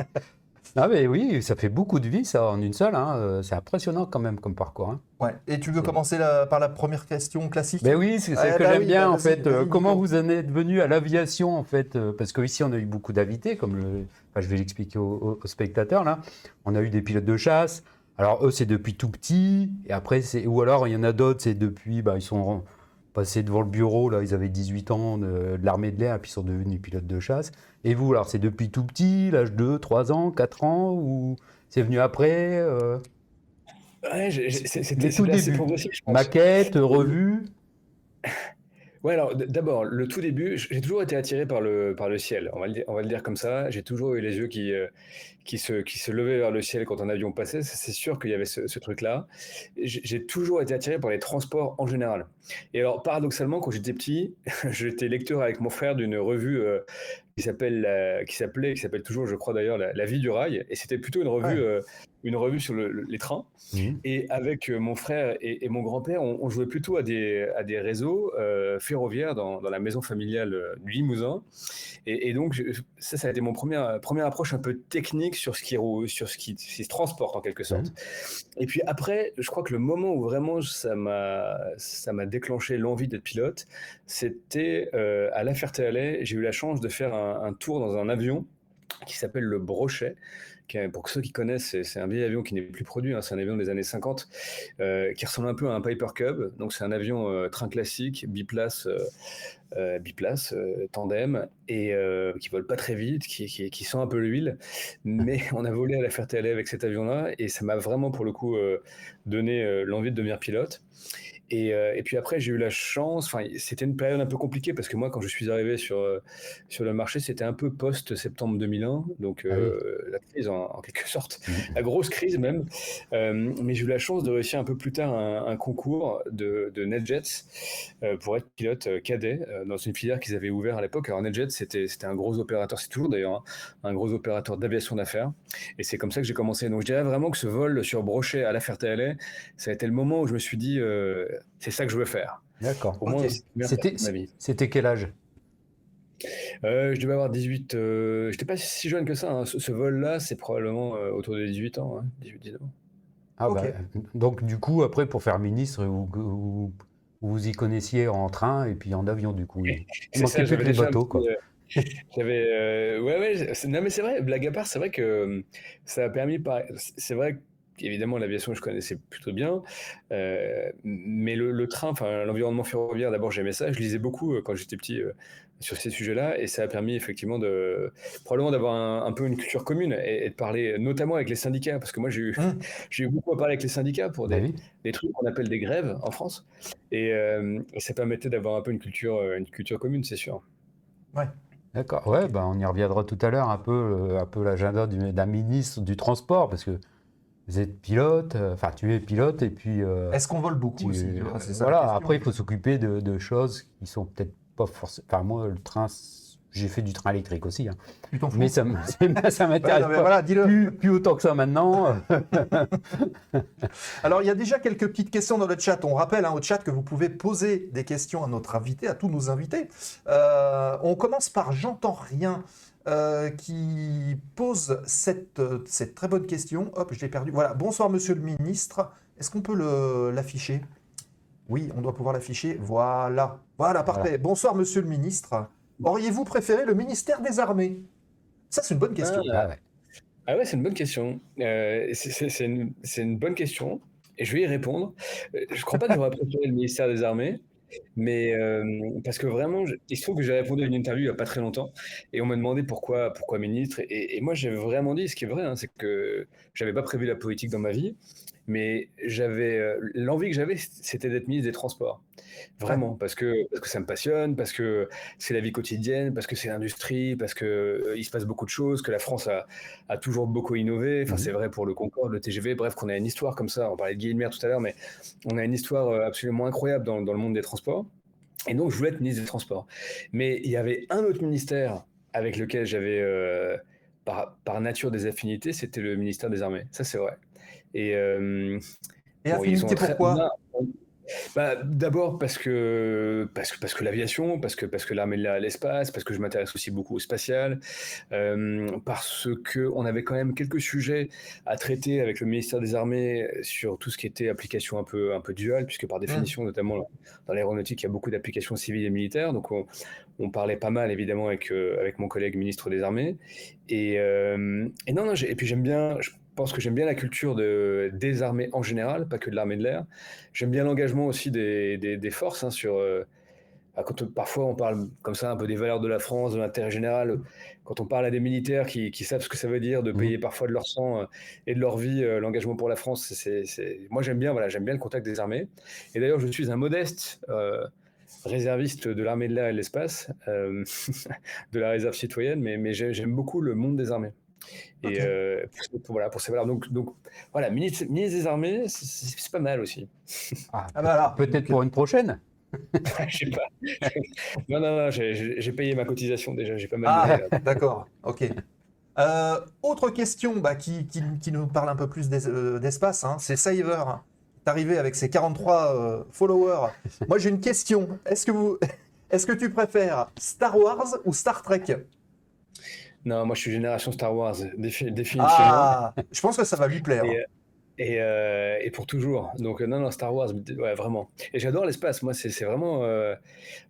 Ah, mais oui, ça fait beaucoup de vie, ça, en une seule. hein. Euh, C'est impressionnant quand même comme parcours. hein. Ouais. Et tu veux commencer la- par la première question classique? Ben oui, c'est Ah, c'est que bah j'aime oui, bien bah en fait. Euh, comment vous en êtes venu à l'aviation en fait euh, Parce qu'ici on a eu beaucoup d'invités, comme le, enfin, je vais l'expliquer aux spectateurs là. On a eu des pilotes de chasse. Alors eux c'est depuis tout petit, et après c'est ou alors il y en a d'autres c'est depuis, bah, ils sont passés devant le bureau là, ils avaient 18 ans de, de l'armée de l'air, puis ils sont devenus pilotes de chasse. Et vous alors c'est depuis tout petit, l'âge de 3 ans, 4 ans ou c'est venu après euh, Ouais, c'était tout débuts. progressif, je pense. Maquette, revue Ouais, alors d'abord, le tout début, j'ai toujours été attiré par le, par le ciel, on va le dire, on va le dire comme ça. J'ai toujours eu les yeux qui, euh, qui se, qui se levait vers le ciel quand un avion passait. C'est sûr qu'il y avait ce, truc-là. J'ai toujours été attiré par les transports en général. Et alors, paradoxalement, quand j'étais petit, j'étais lecteur avec mon frère d'une revue euh, qui s'appelle, qui s'appelait, qui s'appelle toujours, je crois d'ailleurs, la, Vie du rail. Et c'était plutôt une revue, euh, une revue sur les trains. Mmh. Et avec euh, mon frère et, mon grand-père, on, jouait plutôt à des, à des réseaux ferroviaires dans, dans, la maison familiale du Limousin. Et, donc, ça, ça a été mon premier, première approche un peu technique sur ce qui, sur ce qui, se transporte en quelque sorte. Mmh. Et puis après, je crois que le moment où vraiment ça m'a, ça m'a déclenché l'envie d'être pilote, c'était euh, à La Ferté-Alais. J'ai eu la chance de faire un, tour dans un avion qui s'appelle le Brochet. Pour ceux qui connaissent, c'est un vieil avion qui n'est plus produit, hein, c'est un avion des années 50, euh, qui ressemble un peu à un Piper Cub. Donc c'est un avion euh, train classique, biplace, biplace tandem, et qui vole pas très vite, qui, qui, sent un peu l'huile. Mais on a volé à la Ferté-Alais avec cet avion-là, et ça m'a vraiment pour le coup donné l'envie de devenir pilote. Euh, et, puis après, j'ai eu la chance, enfin, c'était une période un peu compliquée parce que moi, quand je suis arrivé sur, euh, sur le marché, c'était un peu post-septembre 2001, donc ah euh, la crise en, quelque sorte, mmh. la grosse crise même. mais j'ai eu la chance de réussir un peu plus tard un, concours de, de NetJets pour être pilote cadet dans une filière qu'ils avaient ouvert à l'époque. Alors NetJets, c'était un gros opérateur, c'est toujours d'ailleurs hein, un gros opérateur d'aviation d'affaires. Et c'est comme ça que j'ai commencé. Donc je dirais vraiment que ce vol sur Brochet à la Ferté-Alais, ça a été le moment où je me suis dit c'est ça que je veux faire. D'accord. C'était quel âge? Euh, je devais avoir 18. Euh, je n'étais pas si jeune que ça. Hein. Ce, vol-là, c'est probablement euh, autour de 18 ans. 18, hein. Ah bah, donc, du coup, après, pour faire ministre, vous, vous, y connaissiez en train et puis en avion, du coup. Il manquait plus que les bateaux, quoi. J'avais. ouais, ouais. Non, mais c'est vrai, blague à part, c'est vrai que ça a permis. Par... C'est vrai évidemment, l'aviation, je connaissais plutôt bien. Euh, mais le, train, enfin, l'environnement ferroviaire, d'abord, j'aimais ça. Je lisais beaucoup euh, quand j'étais petit euh, sur ces sujets-là. Et ça a permis, effectivement, de, probablement d'avoir un, peu une culture commune et, de parler notamment avec les syndicats. Parce que moi, j'ai eu, mmh. j'ai eu beaucoup à parler avec les syndicats pour bah des, des trucs qu'on appelle des grèves en France. Et, ça permettait d'avoir un peu une culture, une culture commune, c'est sûr. Ouais. D'accord, ouais, bah on y reviendra tout à l'heure un peu, un peu l'agenda d'un ministre du transport, parce que vous êtes pilote, euh, enfin tu es pilote et puis. Euh, Est-ce qu'on vole beaucoup aussi Voilà, après il faut s'occuper de, choses qui sont peut-être pas forcément. Enfin, moi, le train, j'ai fait du train électrique aussi. Hein. Mais ça, ça m'intéresse voilà, plus, plus, autant que ça maintenant. Alors, il y a déjà quelques petites questions dans le chat. On rappelle hein, au chat que vous pouvez poser des questions à notre invité, à tous nos invités. Euh, on commence par J'entends rien. Euh, qui pose cette, cette, très bonne question. Hop, je l'ai perdu. Voilà. Bonsoir, monsieur le ministre. Est-ce qu'on peut l'afficher? Oui, on doit pouvoir l'afficher. Voilà. Voilà, parfait. Bonsoir, monsieur le ministre. Auriez-vous préféré le ministère des Armées? Ça, c'est une bonne question. Ah, ouais, ah c'est une bonne question. Euh, c'est une, une, bonne question. Et je vais y répondre. Euh, je ne crois pas que j'aurais préféré le ministère des Armées. Mais parce que vraiment, il se trouve que j'ai répondu à une interview il n'y a pas très longtemps et on m'a demandé pourquoi, pourquoi ministre. Et, moi, j'ai vraiment dit, ce qui est vrai, hein, c'est que j'avais pas prévu la politique dans ma vie mais j'avais euh, l'envie que j'avais, c'était d'être ministre des Transports. Vraiment, parce, que, parce que ça me passionne, parce que c'est la vie quotidienne, parce que c'est l'industrie, parce qu'il euh, il se passe beaucoup de choses, que la France a, a toujours beaucoup innové. Enfin, c'est mmh vrai pour le Concorde, le TGV, bref, qu'on a une histoire comme ça. On parlait de Guillemère tout à l'heure, mais on a une histoire euh, absolument incroyable dans, dans le monde des transports. Et donc, je voulais être ministre des Transports. Mais il y avait un autre ministère avec lequel j'avais, par, par nature, des affinités, c'était le ministère des Armées. Ça, c'est vrai. Et, euh, affinité pourquoi bah, D'abord parce que, parce que, parce que l'aviation, parce que, parce que l'armée de l'espace, parce que je m'intéresse aussi beaucoup au spatial, euh, parce qu'on avait quand même quelques sujets à traiter avec le ministère des Armées sur tout ce qui était application un peu, un peu dual, puisque par définition, mmh. notamment dans l'aéronautique, il y a beaucoup d'applications civiles et militaires. Donc on, on, parlait pas mal évidemment avec, euh, avec mon collègue ministre des Armées. Et, euh, et non, non, et puis j'aime bien, je pense que j'aime bien la culture de, des armées en général, pas que de l'armée de l'air. J'aime bien l'engagement aussi des, des, forces. Hein, sur, euh, bah, quand, parfois, on parle comme ça un peu des valeurs de la France, de l'intérêt général. Quand on parle à des militaires qui, qui, savent ce que ça veut dire de mmh. payer parfois de leur sang euh, et de leur vie euh, l'engagement pour la France, c'est, moi j'aime bien, voilà, j'aime bien le contact des armées. Et d'ailleurs, je suis un modeste réserviste de l'armée de l'air et de l'espace, de la réserve citoyenne, mais, mais j'aime beaucoup le monde des armées. Et euh, pour, pour- voilà, pour ces valeurs. Donc, donc voilà, ministre, ministre des Armées, c'est- pas mal aussi. Ah, Ah bah alors, Peut-être pour une prochaine. Je sais pas. non, non, non, j'ai- payé ma cotisation déjà, j'ai pas mal Ah, d'accord, ok. Euh, autre question bah, qui, qui- qui nous parle un peu plus euh, d'espace, hein, c'est Saver. est arrivé avec ses 43 euh, followers. Moi j'ai une question. Est-ce que, vous... Est-ce que tu préfères Star Wars ou Star Trek? Non, moi je suis génération Star Wars, défi- définitivement. Ah, je pense que ça va lui plaire. Et, et, euh, et pour toujours. Donc, euh, non, non, Star Wars, ouais, vraiment. Et j'adore l'espace. Moi, c'est vraiment. euh,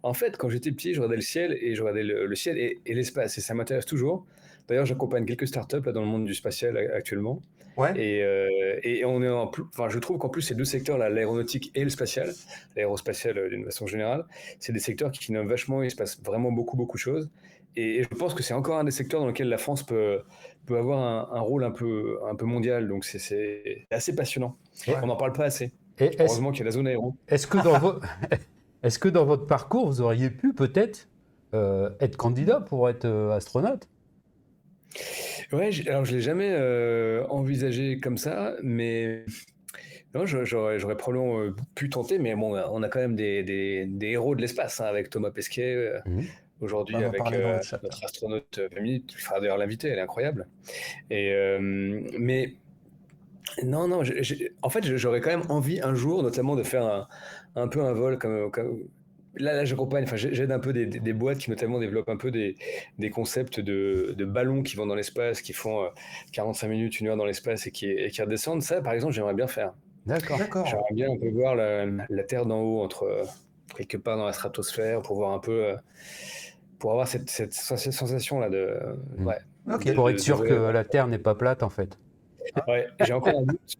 En fait, quand j'étais petit, je regardais le ciel et je regardais le, le ciel et, et l'espace. Et ça m'intéresse toujours. D'ailleurs, j'accompagne quelques startups là, dans le monde du spatial actuellement. Ouais. Et, euh, et on est en plus. Enfin, je trouve qu'en plus, ces deux secteurs, là, l'aéronautique et le spatial, l'aérospatial euh, d'une façon générale, c'est des secteurs qui innovent vachement. Il se passe vraiment beaucoup, beaucoup de choses. Et, et je pense que c'est encore un des secteurs dans lequel la France peut, peut avoir un, un rôle un peu, un peu mondial. Donc, c'est- assez passionnant. Ouais. On n'en parle pas assez. Et Heureusement qu'il y a la zone aéro. est-ce que, dans vo- est-ce que dans votre parcours, vous auriez pu peut-être euh, être candidat pour être astronaute? Ouais, alors je l'ai jamais euh, envisagé comme ça, mais j'aurais, probablement euh, pu tenter, mais bon, on a quand même des, des- des héros de l'espace, hein, avec Thomas Pesquet, euh, Mhm. aujourd'hui avec euh, notre astronaute féminine, il faudra d'ailleurs l'inviter, elle est incroyable. Et, mais non, non, en fait, j'aurais quand même envie un jour, notamment, de faire un, un peu un vol comme, comme- Là, là j'accompagne, enfin, j'ai- j'aide un peu des, des- des boîtes qui notamment développent un peu des, des concepts de, de ballons qui vont dans l'espace, qui font euh, 45 minutes, une heure dans l'espace et qui, et qui redescendent. Ça, par exemple, j'aimerais bien faire. D'accord. D'accord. J'aimerais bien un peu voir la, la Terre d'en haut, entre euh, quelque part dans la stratosphère, pour voir un peu, euh, pour avoir cette, cette sens- sensation-là de, Mm. ouais. Ok. de- Pour être sûr de- que la Terre n'est pas plate, en fait. Ouais, j'ai encore un doute.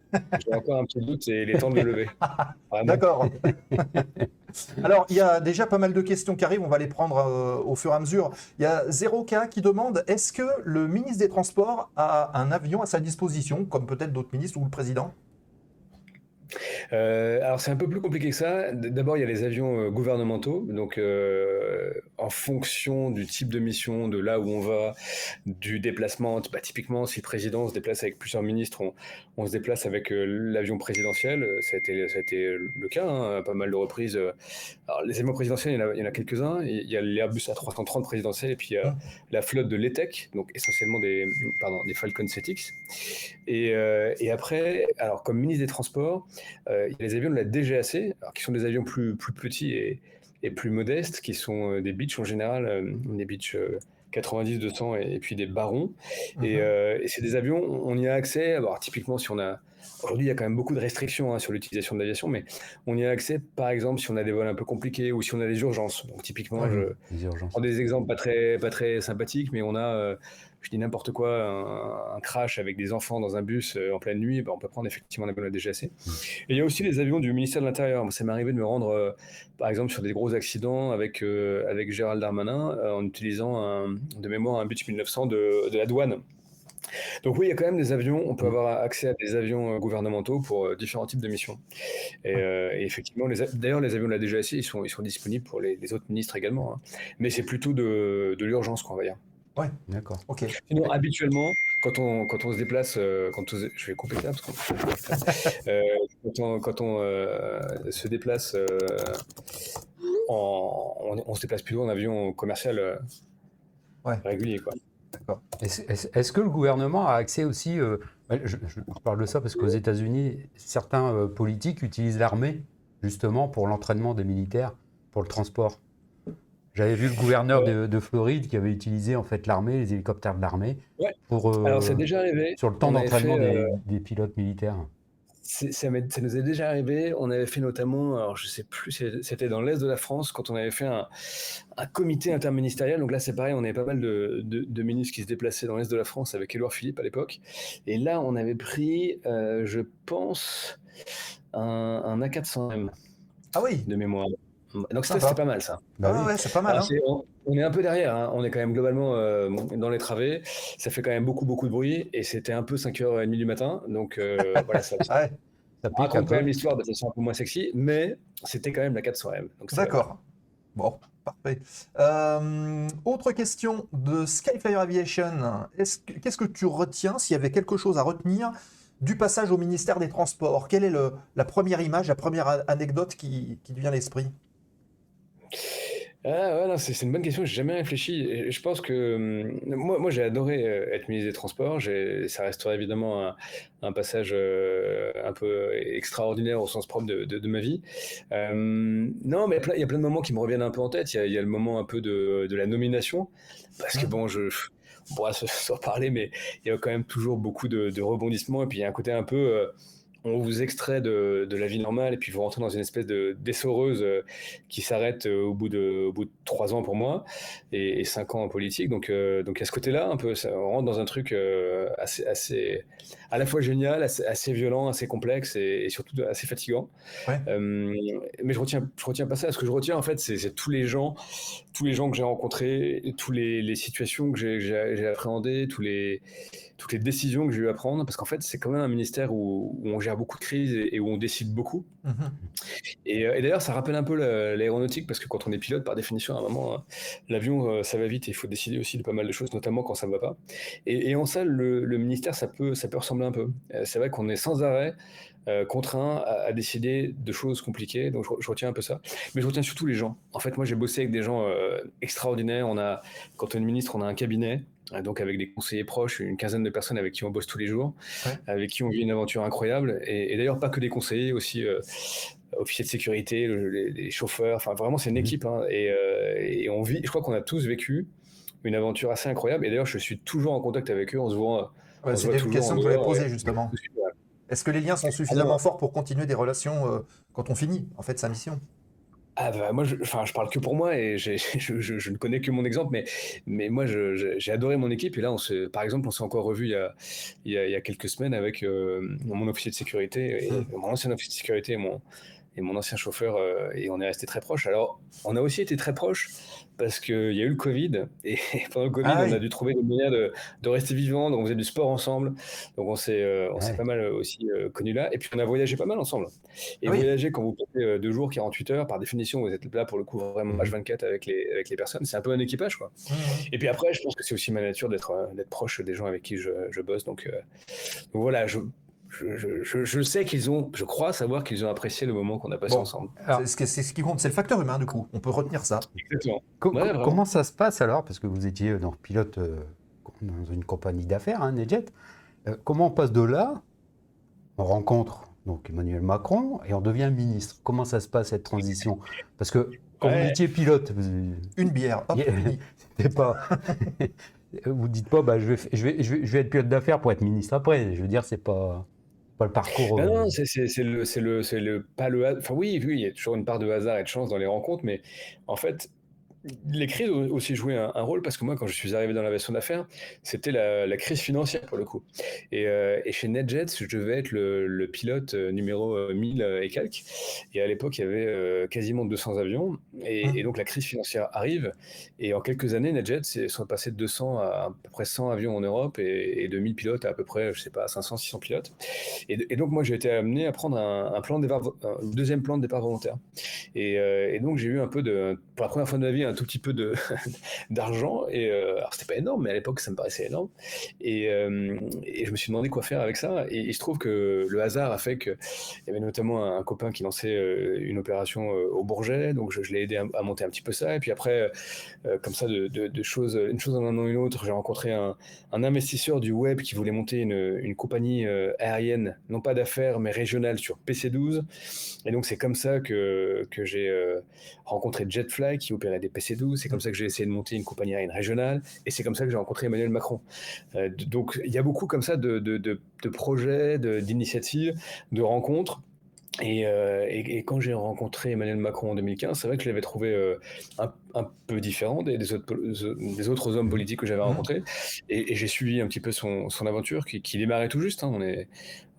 J'ai encore un petit doute et il est temps de le lever. Vraiment. D'accord. Alors, il y a déjà pas mal de questions qui arrivent, on va les prendre euh, au fur et à mesure. Il y a 0K qui demande est-ce que le ministre des Transports a un avion à sa disposition, comme peut-être d'autres ministres ou le président? Euh, alors c'est un peu plus compliqué que ça. D'abord, il y a les avions euh, gouvernementaux. Donc, euh, en fonction du type de mission, de là où on va, du déplacement, bah, typiquement, si le président se déplace avec plusieurs ministres, on, on se déplace avec euh, l'avion présidentiel. Ça a été, ça a été le cas, hein, à pas mal de reprises. Alors, les avions présidentiels, il y en a, il y en a quelques-uns. Il y a l'Airbus A330 présidentiel et puis il y a la flotte de l'ETEC, donc essentiellement des, pardon, des Falcon 7X. Et, euh, et après, alors comme ministre des Transports, euh, il y a les avions de la DGAC, alors, qui sont des avions plus, plus petits et, et plus modestes, qui sont euh, des Beech en général, des Beech euh, 90, 200 et, et puis des Barons. Et, Mhm. et c'est des avions, on y a accès. Alors, typiquement, si on a. Aujourd'hui, il y a quand même beaucoup de restrictions hein, sur l'utilisation de l'aviation, mais on y a accès, par exemple, si on a des vols un peu compliqués ou si on a des urgences. Donc, typiquement, Ouais. je, urgences. prends des exemples pas très, pas très sympathiques, mais on a, euh, je dis n'importe quoi, un, un crash avec des enfants dans un bus euh, en pleine nuit, ben, on peut prendre effectivement un avion de la DGAC. Et il y a aussi les avions du ministère de l'Intérieur. Ça m'est arrivé de me rendre, euh, par exemple, sur des gros accidents avec, avec Gérald Darmanin en utilisant un, de mémoire un Beech 1900 de, de la douane. Donc oui, il y a quand même des avions, on peut avoir accès à des avions euh, gouvernementaux pour euh, différents types de missions. Et, euh, et effectivement, d'ailleurs, les avions de la DGAC, ils sont, ils sont disponibles pour les, les autres ministres également. hein. Mais c'est plutôt de, de l'urgence, qu'on va dire. D'accord. Ok. Sinon, habituellement, quand on, quand on se déplace, euh, quand on je vais couper ça parce qu'on euh, quand on, quand on euh, se déplace, en, on, on se déplace plutôt en avion commercial Ouais. régulier, quoi. Est-ce est-ce- est-ce que le gouvernement a accès aussi, euh, ouais, je, je parle de ça parce qu'aux États-Unis, certains euh, politiques utilisent l'armée justement pour l'entraînement des militaires, pour le transport. J'avais vu le gouverneur de, de Floride qui avait utilisé en fait l'armée, les hélicoptères de l'armée, Ouais. pour euh, Alors, c'est déjà arrivé. sur le temps on d'entraînement fait, des, des pilotes militaires. Ça, nous est déjà arrivé. On avait fait notamment, alors je sais plus, c'était dans l'est de la France quand on avait fait un, un comité interministériel. Donc là, c'est pareil, on avait pas mal de, de- de ministres qui se déplaçaient dans l'est de la France avec Édouard Philippe à l'époque. Et là, on avait pris, euh, je pense, un, un A400M Ah oui. de mémoire. Donc ça, c'était pas mal ça. Bah Ah oui. ouais, c'est pas mal. Alors, hein. c'est- on, on est un peu derrière, hein. on est quand même globalement euh, dans les travées. Ça fait quand même beaucoup, beaucoup de bruit et c'était un peu 5h30 du matin. Donc euh, voilà, ça, Ah ouais, Ça pique raconte un quand même l'histoire de façon un peu moins sexy, mais c'était quand même la 400M. Donc c'est- D'accord. Bon, parfait. Euh, autre question de Skyflyer Aviation. Qu'est-ce que tu retiens, s'il y avait quelque chose à retenir, du passage au ministère des Transports? Quelle est le, la première image, la première anecdote qui, qui te vient à l'esprit? Ah ouais, c'est une bonne question, j'ai jamais réfléchi. je pense que hum, moi, moi j'ai adoré euh, être ministre des Transports. Ça restera évidemment un, passage euh, un peu extraordinaire au sens propre de, de, ma vie. Hum, non, mais il y a plein de moments qui me reviennent un peu en tête. Il y a, le moment un peu de, de, la nomination, parce que bon, je, on pourra se, reparler, mais il y a quand même toujours beaucoup de, rebondissements. Et puis il y a un côté un peu. Euh, on vous extrait de, la vie normale et puis vous rentrez dans une espèce de d'essoreuse euh, qui s'arrête euh, au bout de au bout de trois ans pour moi et, cinq ans en politique. Donc euh, donc à ce côté-là, un peu, on rentre dans un truc assez assez à la fois génial, assez, violent, assez complexe et, surtout assez fatigant. mais je retiens je retiens pas ça. Ce que je retiens en fait, c'est tous les gens tous les gens que j'ai rencontrés, tous les, les situations que j'ai appréhendées, tous les toutes les décisions que j'ai eu à prendre, parce qu'en fait, c'est quand même un ministère où, on gère beaucoup de crises et, où on décide beaucoup. Mhm. Euh, et, d'ailleurs, ça rappelle un peu l'aéronautique, parce que quand on est pilote, par définition, à un moment, euh, l'avion, euh, ça va vite et il faut décider aussi de pas mal de choses, notamment quand ça ne va pas. Et, en ça, le, ministère, ça peut, ça peut ressembler un peu. C'est vrai qu'on est sans arrêt contraint à, décider de choses compliquées. Donc je, retiens un peu ça. Mais je retiens surtout les gens. En fait, moi j'ai bossé avec des gens extraordinaires. On a, quand on est ministre, on a un cabinet donc avec des conseillers proches, une quinzaine de personnes avec qui on bosse tous les jours, avec qui on vit une aventure incroyable. Et, d'ailleurs, pas que des conseillers, aussi euh, officiers de sécurité, les, chauffeurs. Enfin, vraiment, c'est une mmh. équipe. Hein. Euh, et, on vit. Je crois qu'on a tous vécu une aventure assez incroyable. Et d'ailleurs, je suis toujours en contact avec eux. On se voit. C'était une question que je voulais poser justement. Est-ce que les liens sont suffisamment forts pour continuer des relations euh, quand on finit en fait sa mission? Ah bah moi, je, enfin, je parle que pour moi et je, je, ne connais que mon exemple, mais, mais moi, j'ai adoré mon équipe. Et là, on se, par exemple, on s'est encore revu il y a, il y a, quelques semaines avec euh, mon officier de sécurité, et, mmh. mon ancien officier de sécurité et mon, et mon ancien chauffeur, euh, et on est resté très proches. Alors, on a aussi été très proches parce qu'il y a eu le Covid, et pendant le Covid, ah on a dû trouver des moyens de, de, rester vivants, donc on faisait du sport ensemble, donc on s'est euh, s'est pas mal aussi euh, connus là, et puis on a voyagé pas mal ensemble. Et ah voyager quand vous passez deux jours, 48 heures, par définition, vous êtes là pour le coup vraiment H24 avec les, avec les personnes, c'est un peu un équipage, quoi. Et puis après, je pense que c'est aussi ma nature d'être d'être proche des gens avec qui je, je bosse, donc, donc voilà, je, je, sais qu'ils ont, je crois savoir qu'ils ont apprécié le moment qu'on a passé ensemble. C'est ce, qui compte, c'est le facteur humain du coup. On peut retenir ça. comment ça se passe alors? Parce que vous étiez dans pilote euh, dans une compagnie d'affaires, hein, Nedjet. Euh, comment on passe de là? On rencontre donc Emmanuel Macron et on devient ministre. Comment ça se passe cette transition? Parce que quand vous étiez pilote, une bière, hop, c'était pas. vous dites pas, bah, vais, je, vais, je vais être pilote d'affaires pour être ministre après. Je veux dire, c'est pas pas le parcours. Non, euh, c'est le, le, le, pas le, enfin oui, oui, il y a toujours une part de hasard et de chance dans les rencontres, mais en fait, les crises ont aussi joué un, rôle parce que moi, quand je suis arrivé dans l'aviation d'affaires, c'était la, crise financière pour le coup. Et, euh, chez NetJets, je devais être le, pilote euh, numéro 1000 euh, et quelques. Et à l'époque, il y avait quasiment 200 avions. Mmh. Et, donc la crise financière arrive. Et en quelques années, NetJets sont passés de 200 à à peu près 100 avions en Europe et, de 1000 pilotes à à peu près, je sais pas, 500, 600 pilotes. Et, donc moi, j'ai été amené à prendre un, plan de départ, un deuxième plan de départ volontaire. Et, donc j'ai eu un peu de, pour la première fois de ma vie, un tout petit peu d'argent et euh, alors c'était pas énorme mais à l'époque ça me paraissait énorme. Et, euh, je me suis demandé quoi faire avec ça. Et il se trouve que le hasard a fait que il y avait notamment un, copain qui lançait euh, une opération au Bourget. Donc je, l'ai aidé à, monter un petit peu ça. Et puis après comme ça de, choses une chose en un an une autre j'ai rencontré un, investisseur du web qui voulait monter une, compagnie aérienne non pas d'affaires mais régionale sur PC12 et donc c'est comme ça que, que j'ai rencontré Jetfly qui opérait des PC c'est comme ça que j'ai essayé de monter une compagnie aérienne régionale, et c'est comme ça que j'ai rencontré Emmanuel Macron. Euh, donc il y a beaucoup comme ça de, de, de, de projets, d'initiatives, de rencontres euh, et, et, quand j'ai rencontré Emmanuel Macron en 2015, c'est vrai que je l'avais trouvé euh, un, un, peu différent des, des, autres, des, autres, hommes politiques que j'avais mmh. rencontrés. Et, et j'ai suivi un petit peu son, son aventure qui, qui, démarrait tout juste. Hein. On est,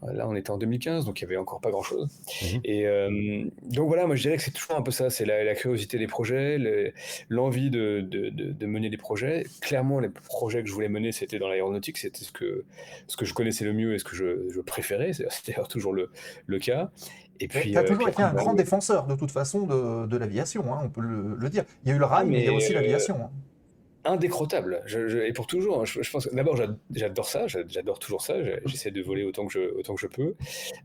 là, on était en 2015, donc il n'y avait encore pas grand-chose. Mmh. Et euh, donc voilà, moi je dirais que c'est toujours un peu ça, c'est la, la, curiosité des projets, l'envie de, de, de, mener des projets. Clairement, les projets que je voulais mener, c'était dans l'aéronautique, c'était ce que, ce que je connaissais le mieux et ce que je, je préférais, c'est d'ailleurs toujours le, le cas. Et puis, tu as toujours été un grand défenseur de toute façon de, de l'aviation, hein, on peut le, dire. Il y a eu le rail, mais, il y a aussi l'aviation. Hein indécrottable. et pour toujours. Hein, je, pense. D'abord, j'adore ça. J'adore toujours ça. J'essaie de voler autant que je, autant que je peux.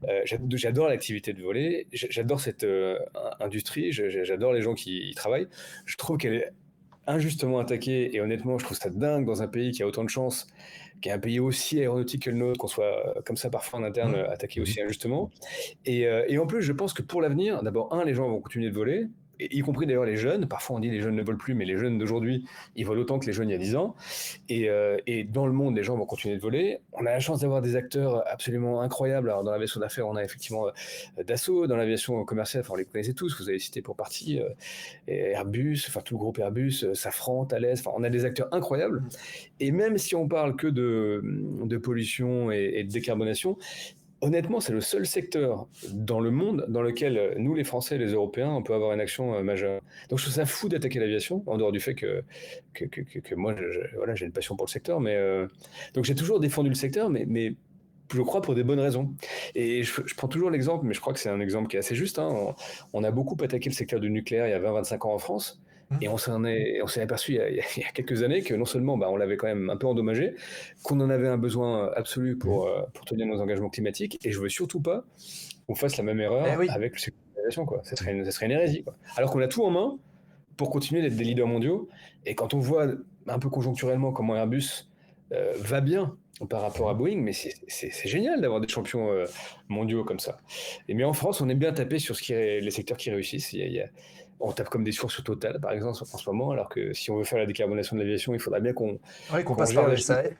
Euh, j'adore l'activité de voler. J'adore cette euh, industrie. J'adore les gens qui y travaillent. Je trouve qu'elle est injustement attaquée. Et honnêtement, je trouve ça dingue dans un pays qui a autant de chance, qui est un pays aussi aéronautique que le nôtre, qu'on soit euh, comme ça parfois en interne mmh. attaqué aussi injustement. Et, et en plus, je pense que pour l'avenir, d'abord, un, les gens vont continuer de voler y compris d'ailleurs les jeunes. Parfois on dit les jeunes ne volent plus, mais les jeunes d'aujourd'hui, ils volent autant que les jeunes il y a 10 ans. Euh, et, dans le monde, les gens vont continuer de voler. On a la chance d'avoir des acteurs absolument incroyables. Alors dans l'aviation d'affaires, on a effectivement euh, Dassault. Dans l'aviation commerciale, enfin, on les connaissez tous, vous avez cité pour partie euh, Airbus, enfin tout le groupe Airbus, Safran, Thales. Enfin, on a des acteurs incroyables. Et même si on parle que de, de pollution et, et de décarbonation, honnêtement, c'est le seul secteur dans le monde dans lequel euh, nous, les Français, les Européens, on peut avoir une action euh, majeure. Donc je trouve ça fou d'attaquer l'aviation, en dehors du fait que, que, moi, voilà, j'ai une passion pour le secteur. Mais, euh, donc j'ai toujours défendu le secteur, mais je crois pour des bonnes raisons. Et je, prends toujours l'exemple, mais je crois que c'est un exemple qui est assez juste. Hein. On, on, a beaucoup attaqué le secteur du nucléaire il y a 20-25 ans en France. Et on s'en est, on s'est aperçu il y, a, quelques années que non seulement bah, on l'avait quand même un peu endommagé, qu'on en avait un besoin absolu pour, euh, pour tenir nos engagements climatiques, et je veux surtout pas qu'on fasse la même erreur eh avec le secteur quoi. Ça serait une, ça serait une hérésie. Quoi. Alors qu'on a tout en main pour continuer d'être des leaders mondiaux, et quand on voit un peu conjoncturellement comment Airbus euh, va bien par rapport à Boeing, mais c'est génial d'avoir des champions euh, mondiaux comme ça. Et mais en France, on aime bien taper sur ce qui les secteurs qui réussissent. Il y a, on tape comme des sources sur Total, par exemple, en ce moment, alors que si on veut faire la décarbonation de l'aviation, il faudra bien qu'on qu'on passe par le SAF.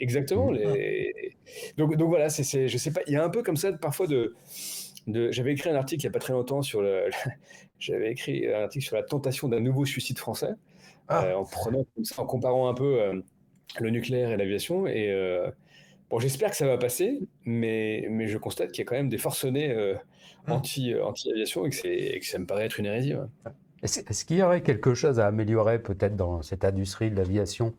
Exactement. Mmh. Donc, donc voilà, c'est, je sais pas, il y a un peu comme ça parfois de, de j'avais écrit un article il n'y a pas très longtemps sur le, j'avais écrit un article sur la tentation d'un nouveau suicide français, ah. euh, en prenant en comparant un peu euh, le nucléaire et l'aviation et euh, Bon, j'espère que ça va passer, mais, mais je constate qu'il y a quand même des forcenés euh, anti, euh, anti-aviation et que, que, ça me paraît être une hérésie. Est-ce, qu'il y aurait quelque chose à améliorer peut-être dans cette industrie de l'aviation?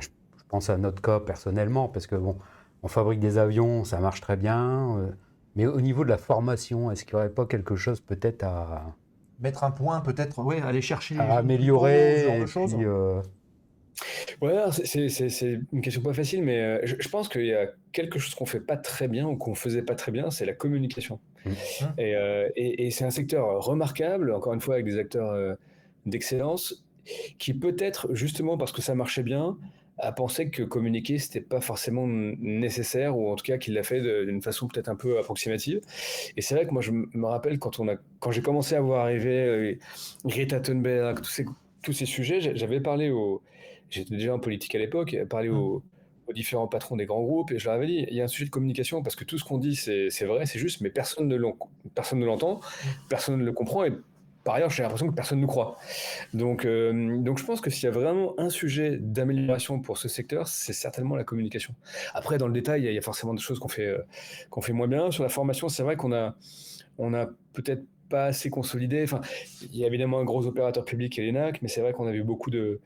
Je, pense à notre cas personnellement, parce que bon, on fabrique des avions, ça marche très bien, euh, mais au niveau de la formation, est-ce qu'il n'y aurait pas quelque chose peut-être à... Mettre un point, peut-être, oui, aller chercher... À améliorer, ce genre de choses. Ouais, c'est une question pas facile, mais euh, je, pense qu'il y a quelque chose qu'on fait pas très bien ou qu'on faisait pas très bien, c'est la communication. Mmh. Euh, et, et, c'est un secteur remarquable, encore une fois avec des acteurs euh, d'excellence, qui peut-être justement parce que ça marchait bien, a pensé que communiquer c'était pas forcément nécessaire ou en tout cas qu'il l'a fait d'une façon peut-être un peu approximative. Et c'est vrai que moi je me rappelle quand on a quand j'ai commencé à voir arriver Greta Thunberg, tous ces tous ces sujets, j'avais parlé aux j'étais déjà en politique à l'époque, parler mmh. aux, différents patrons des grands groupes, et je leur avais dit, il y a un sujet de communication, parce que tout ce qu'on dit, c'est vrai, c'est juste, mais personne ne l'entend, mmh. personne ne le comprend, et par ailleurs, j'ai l'impression que personne ne nous croit. Donc, euh, donc je pense que s'il y a vraiment un sujet d'amélioration pour ce secteur, c'est certainement la communication. Après, dans le détail, il y a, forcément des choses qu'on fait, euh, qu'on fait moins bien. Sur la formation, c'est vrai qu'on a, on a peut-être pas assez consolidé. Enfin, il y a évidemment un gros opérateur public et l'ENAC, mais c'est vrai qu'on a beaucoup de,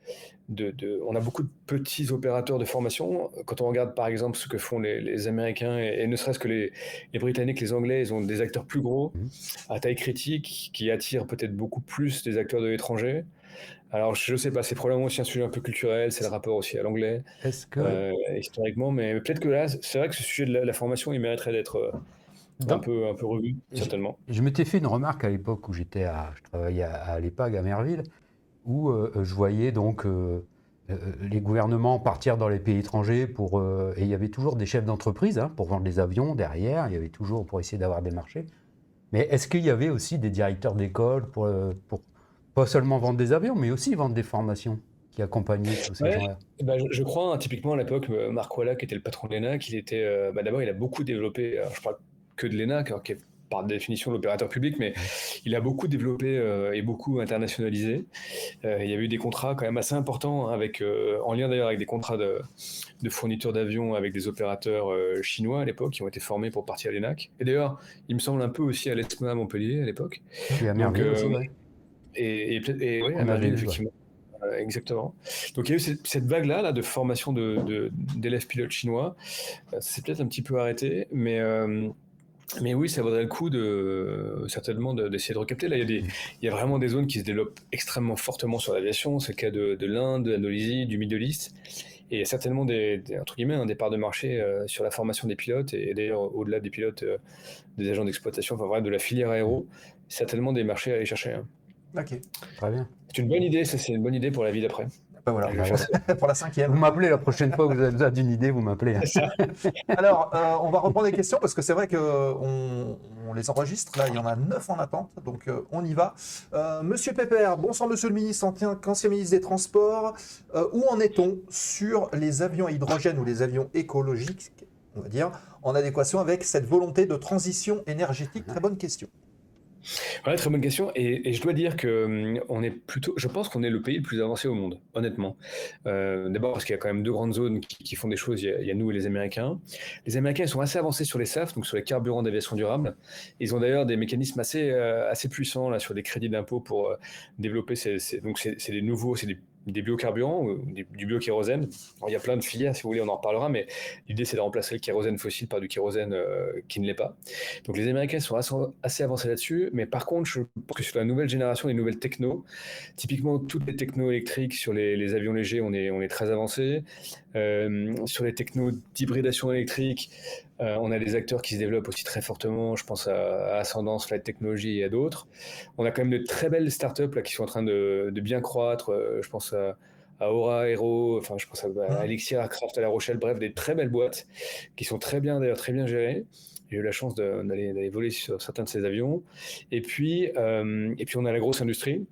de, on a beaucoup de petits opérateurs de formation. Quand on regarde par exemple ce que font les, Américains et, ne serait-ce que les, Britanniques, les Anglais, ils ont des acteurs plus gros, mmh. à taille critique, qui attirent peut-être beaucoup plus des acteurs de l'étranger. Alors, je ne sais pas, c'est probablement aussi un sujet un peu culturel, c'est le rapport aussi à l'anglais, que... Euh, historiquement, mais peut-être que là, c'est vrai que ce sujet de la, formation, il mériterait d'être euh, un peu, un peu revu, certainement. Je, m'étais fait une remarque à l'époque où j'étais à, je travaillais à, à l'EPAG à Merville, où euh, je voyais donc euh, euh, les gouvernements partir dans les pays étrangers pour et il y avait toujours des chefs d'entreprise hein, pour vendre des avions derrière. Il y avait toujours pour essayer d'avoir des marchés. Mais est-ce qu'il y avait aussi des directeurs d'école pour, pour pas seulement vendre des avions, mais aussi vendre des formations qui accompagnaient tous ces gens-là? Bah, je, crois, hein, typiquement à l'époque, Marc Walla, qui était le patron de l'ENAC, il était, bah, d'abord, il a beaucoup développé, je parle que de l'ENAC, qui est par définition l'opérateur public, mais il a beaucoup développé euh, et beaucoup internationalisé. Euh, il y a eu des contrats quand même assez importants, avec, euh, en lien d'ailleurs avec des contrats de, de fourniture d'avions avec des opérateurs chinois à l'époque, qui ont été formés pour partir à l'ENAC. Et d'ailleurs, il me semble un peu aussi à l'ESMA à Montpellier à l'époque. Et à Merville aussi, Et, et, et à Merville, effectivement. exactement. Donc il y a eu cette, vague-là là, de formation d'élèves de, pilotes chinois. c'est peut-être un petit peu arrêté, mais Mais oui, ça vaudrait le coup de certainement d'essayer de, recapter. Là, il y, a des, il y a vraiment des zones qui se développent extrêmement fortement sur l'aviation. C'est le cas de, de l'Inde, de l'Indonésie, du Middle East. Et il y a certainement des, entre guillemets, un départ de marché euh, sur la formation des pilotes et, d'ailleurs au-delà des pilotes, euh, des agents d'exploitation, enfin de la filière aéro, certainement des marchés à aller chercher. Hein. Ok. Très bien. C'est une bonne idée, ça c'est une bonne idée pour la vie d'après. Bah voilà, pour la cinquième. Vous m'appelez la prochaine fois que vous avez besoin d'une idée, vous m'appelez. Alors, euh, on va reprendre les questions parce que c'est vrai qu'on on les enregistre. Là, il y en a neuf en attente, donc euh, on y va. Euh, Monsieur Pépère, bonsoir Monsieur le ministre, ancien ministre des Transports. où en est-on sur les avions à hydrogène ou les avions écologiques, on va dire, en adéquation avec cette volonté de transition énergétique? Très bonne question. Ouais, très bonne question. Et, je dois dire que hum, on est plutôt, je pense qu'on est le pays le plus avancé au monde, honnêtement. Euh, d'abord parce qu'il y a quand même deux grandes zones qui, font des choses. Il y, a, nous et les Américains. Les Américains sont assez avancés sur les SAF, donc sur les carburants d'aviation durable. Ils ont d'ailleurs des mécanismes assez, euh, assez puissants là sur des crédits d'impôt pour euh, développer ces, donc c'est des nouveaux, c'est des des biocarburants, du biokérosène. Il y a plein de filières, si vous voulez, on en reparlera, mais l'idée c'est de remplacer le kérosène fossile par du kérosène euh, qui ne l'est pas. Donc les Américains sont assez, avancés là-dessus, mais par contre, je pense que sur la nouvelle génération, les nouvelles techno, typiquement toutes les techno électriques sur les, avions légers, on est, on est très avancé. Euh, sur les technos d'hybridation électrique, euh, on a des acteurs qui se développent aussi très fortement. Je pense à, Ascendance, Flight Technology et à d'autres. On a quand même de très belles startups là, qui sont en train de, bien croître. Euh, je pense à, Aura Aero, enfin, je pense à, à Elixir Aircraft à La Rochelle. Bref, des très belles boîtes qui sont très bien, d'ailleurs, très bien gérées. J'ai eu la chance d'aller voler sur certains de ces avions. Et puis, euh, et puis on a la grosse industrie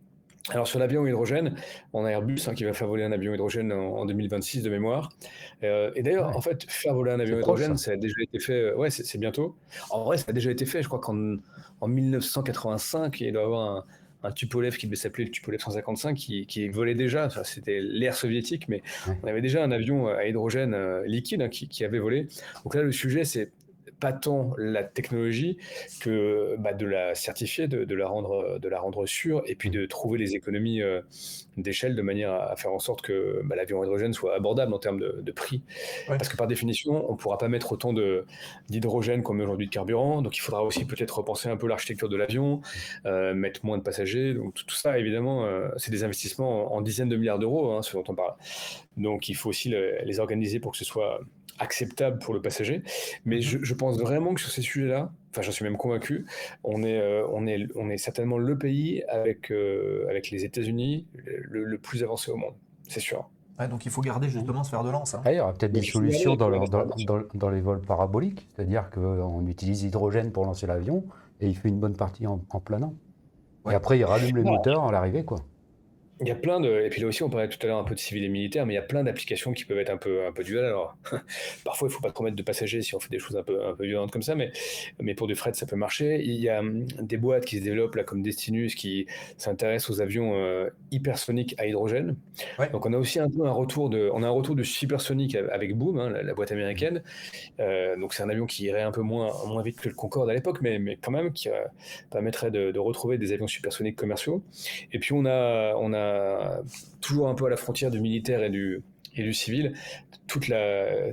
alors sur l'avion hydrogène, on a Airbus hein, qui va faire voler un avion hydrogène en, 2026 de mémoire. Euh, et d'ailleurs, en fait, faire voler un avion hydrogène, ça. a déjà été fait. Euh, ouais, c'est bientôt. En vrai, ça a déjà été fait. Je crois qu'en en 1985, il doit y avoir un, un Tupolev qui devait s'appeler le Tupolev 155 qui, qui volait déjà. C'était l'ère soviétique, mais on avait déjà un avion à hydrogène euh, liquide hein, qui, qui, avait volé. Donc là, le sujet, c'est pas tant la technologie que bah, de la certifier, de, la rendre, de la rendre sûre, et puis de trouver les économies euh, d'échelle de manière à, faire en sorte que bah, l'avion hydrogène soit abordable en termes de, prix. Parce que par définition, on ne pourra pas mettre autant d'hydrogène qu'on met aujourd'hui de carburant, donc il faudra aussi peut-être repenser un peu l'architecture de l'avion, euh, mettre moins de passagers. Donc tout, ça, évidemment, euh, c'est des investissements en, dizaines de milliards d'euros, hein, ce dont on parle. Donc il faut aussi les organiser pour que ce soit acceptable pour le passager. Mais mhm. je, pense vraiment que sur ces sujets-là, enfin j'en suis même convaincu, on est, euh, on est, on est certainement le pays avec, euh, avec les États-Unis le, plus avancé au monde, c'est sûr. donc il faut garder justement ce fer de lance. Hein. Ah, il y aura peut-être des solutions dans, dans, dans, les vols paraboliques, c'est-à-dire qu'on utilise l'hydrogène pour lancer l'avion et il fait une bonne partie en, planant. Et après il rallume les moteurs à l'arrivée. quoi. Il y a plein de. Et puis là aussi, on parlait tout à l'heure un peu de civil et militaire, mais il y a plein d'applications qui peuvent être un peu, un peu duales. Alors, parfois, il ne faut pas trop mettre de passagers si on fait des choses un peu, un peu violentes comme ça, mais, mais pour du fret, ça peut marcher. Il y a hum, des boîtes qui se développent, là, comme Destinus, qui s'intéressent aux avions euh, hypersoniques à hydrogène. Donc, on a aussi un peu un retour de, on a un retour de supersonique avec Boom, hein, la, boîte américaine. Euh, donc, c'est un avion qui irait un peu moins, moins vite que le Concorde à l'époque, mais, mais quand même, qui euh, permettrait de, de, retrouver des avions supersoniques commerciaux. Et puis, on a, on a toujours un peu à la frontière du militaire et du, et du civil, toute la,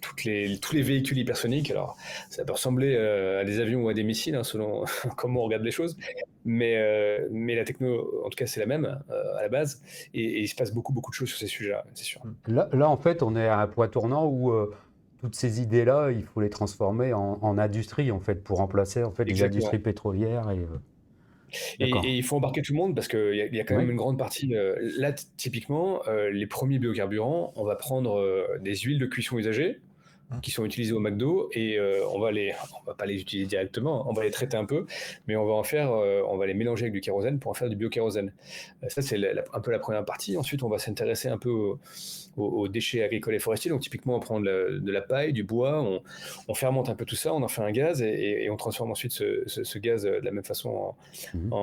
toutes les, tous les véhicules hypersoniques. Alors, ça peut ressembler euh, à des avions ou à des missiles, hein, selon comment on regarde les choses. Mais, euh, mais la techno, en tout cas, c'est la même euh, à la base. Et, il se passe beaucoup, beaucoup de choses sur ces sujets-là, c'est sûr. Là, là, en fait, on est à un point tournant où toutes ces idées-là, il faut les transformer en, industrie, en fait, pour remplacer en fait, les industries pétrolières et. Et, il faut embarquer tout le monde parce qu'il y, a, y a quand même une grande partie. Euh, là, typiquement, euh, les premiers biocarburants, on va prendre euh, des huiles de cuisson usagées Hein. qui sont utilisés au McDo et on va les, on va pas les utiliser directement, on va les traiter un peu, mais on va en faire, on va les mélanger avec du kérosène pour en faire du biokérosène. Ça c'est un peu la première partie. Ensuite, on va s'intéresser un peu aux, déchets agricoles et forestiers. Donc typiquement, on prend de la, paille, du bois, on, on, fermente un peu tout ça, on en fait un gaz et, on transforme ensuite ce, gaz de la même façon en,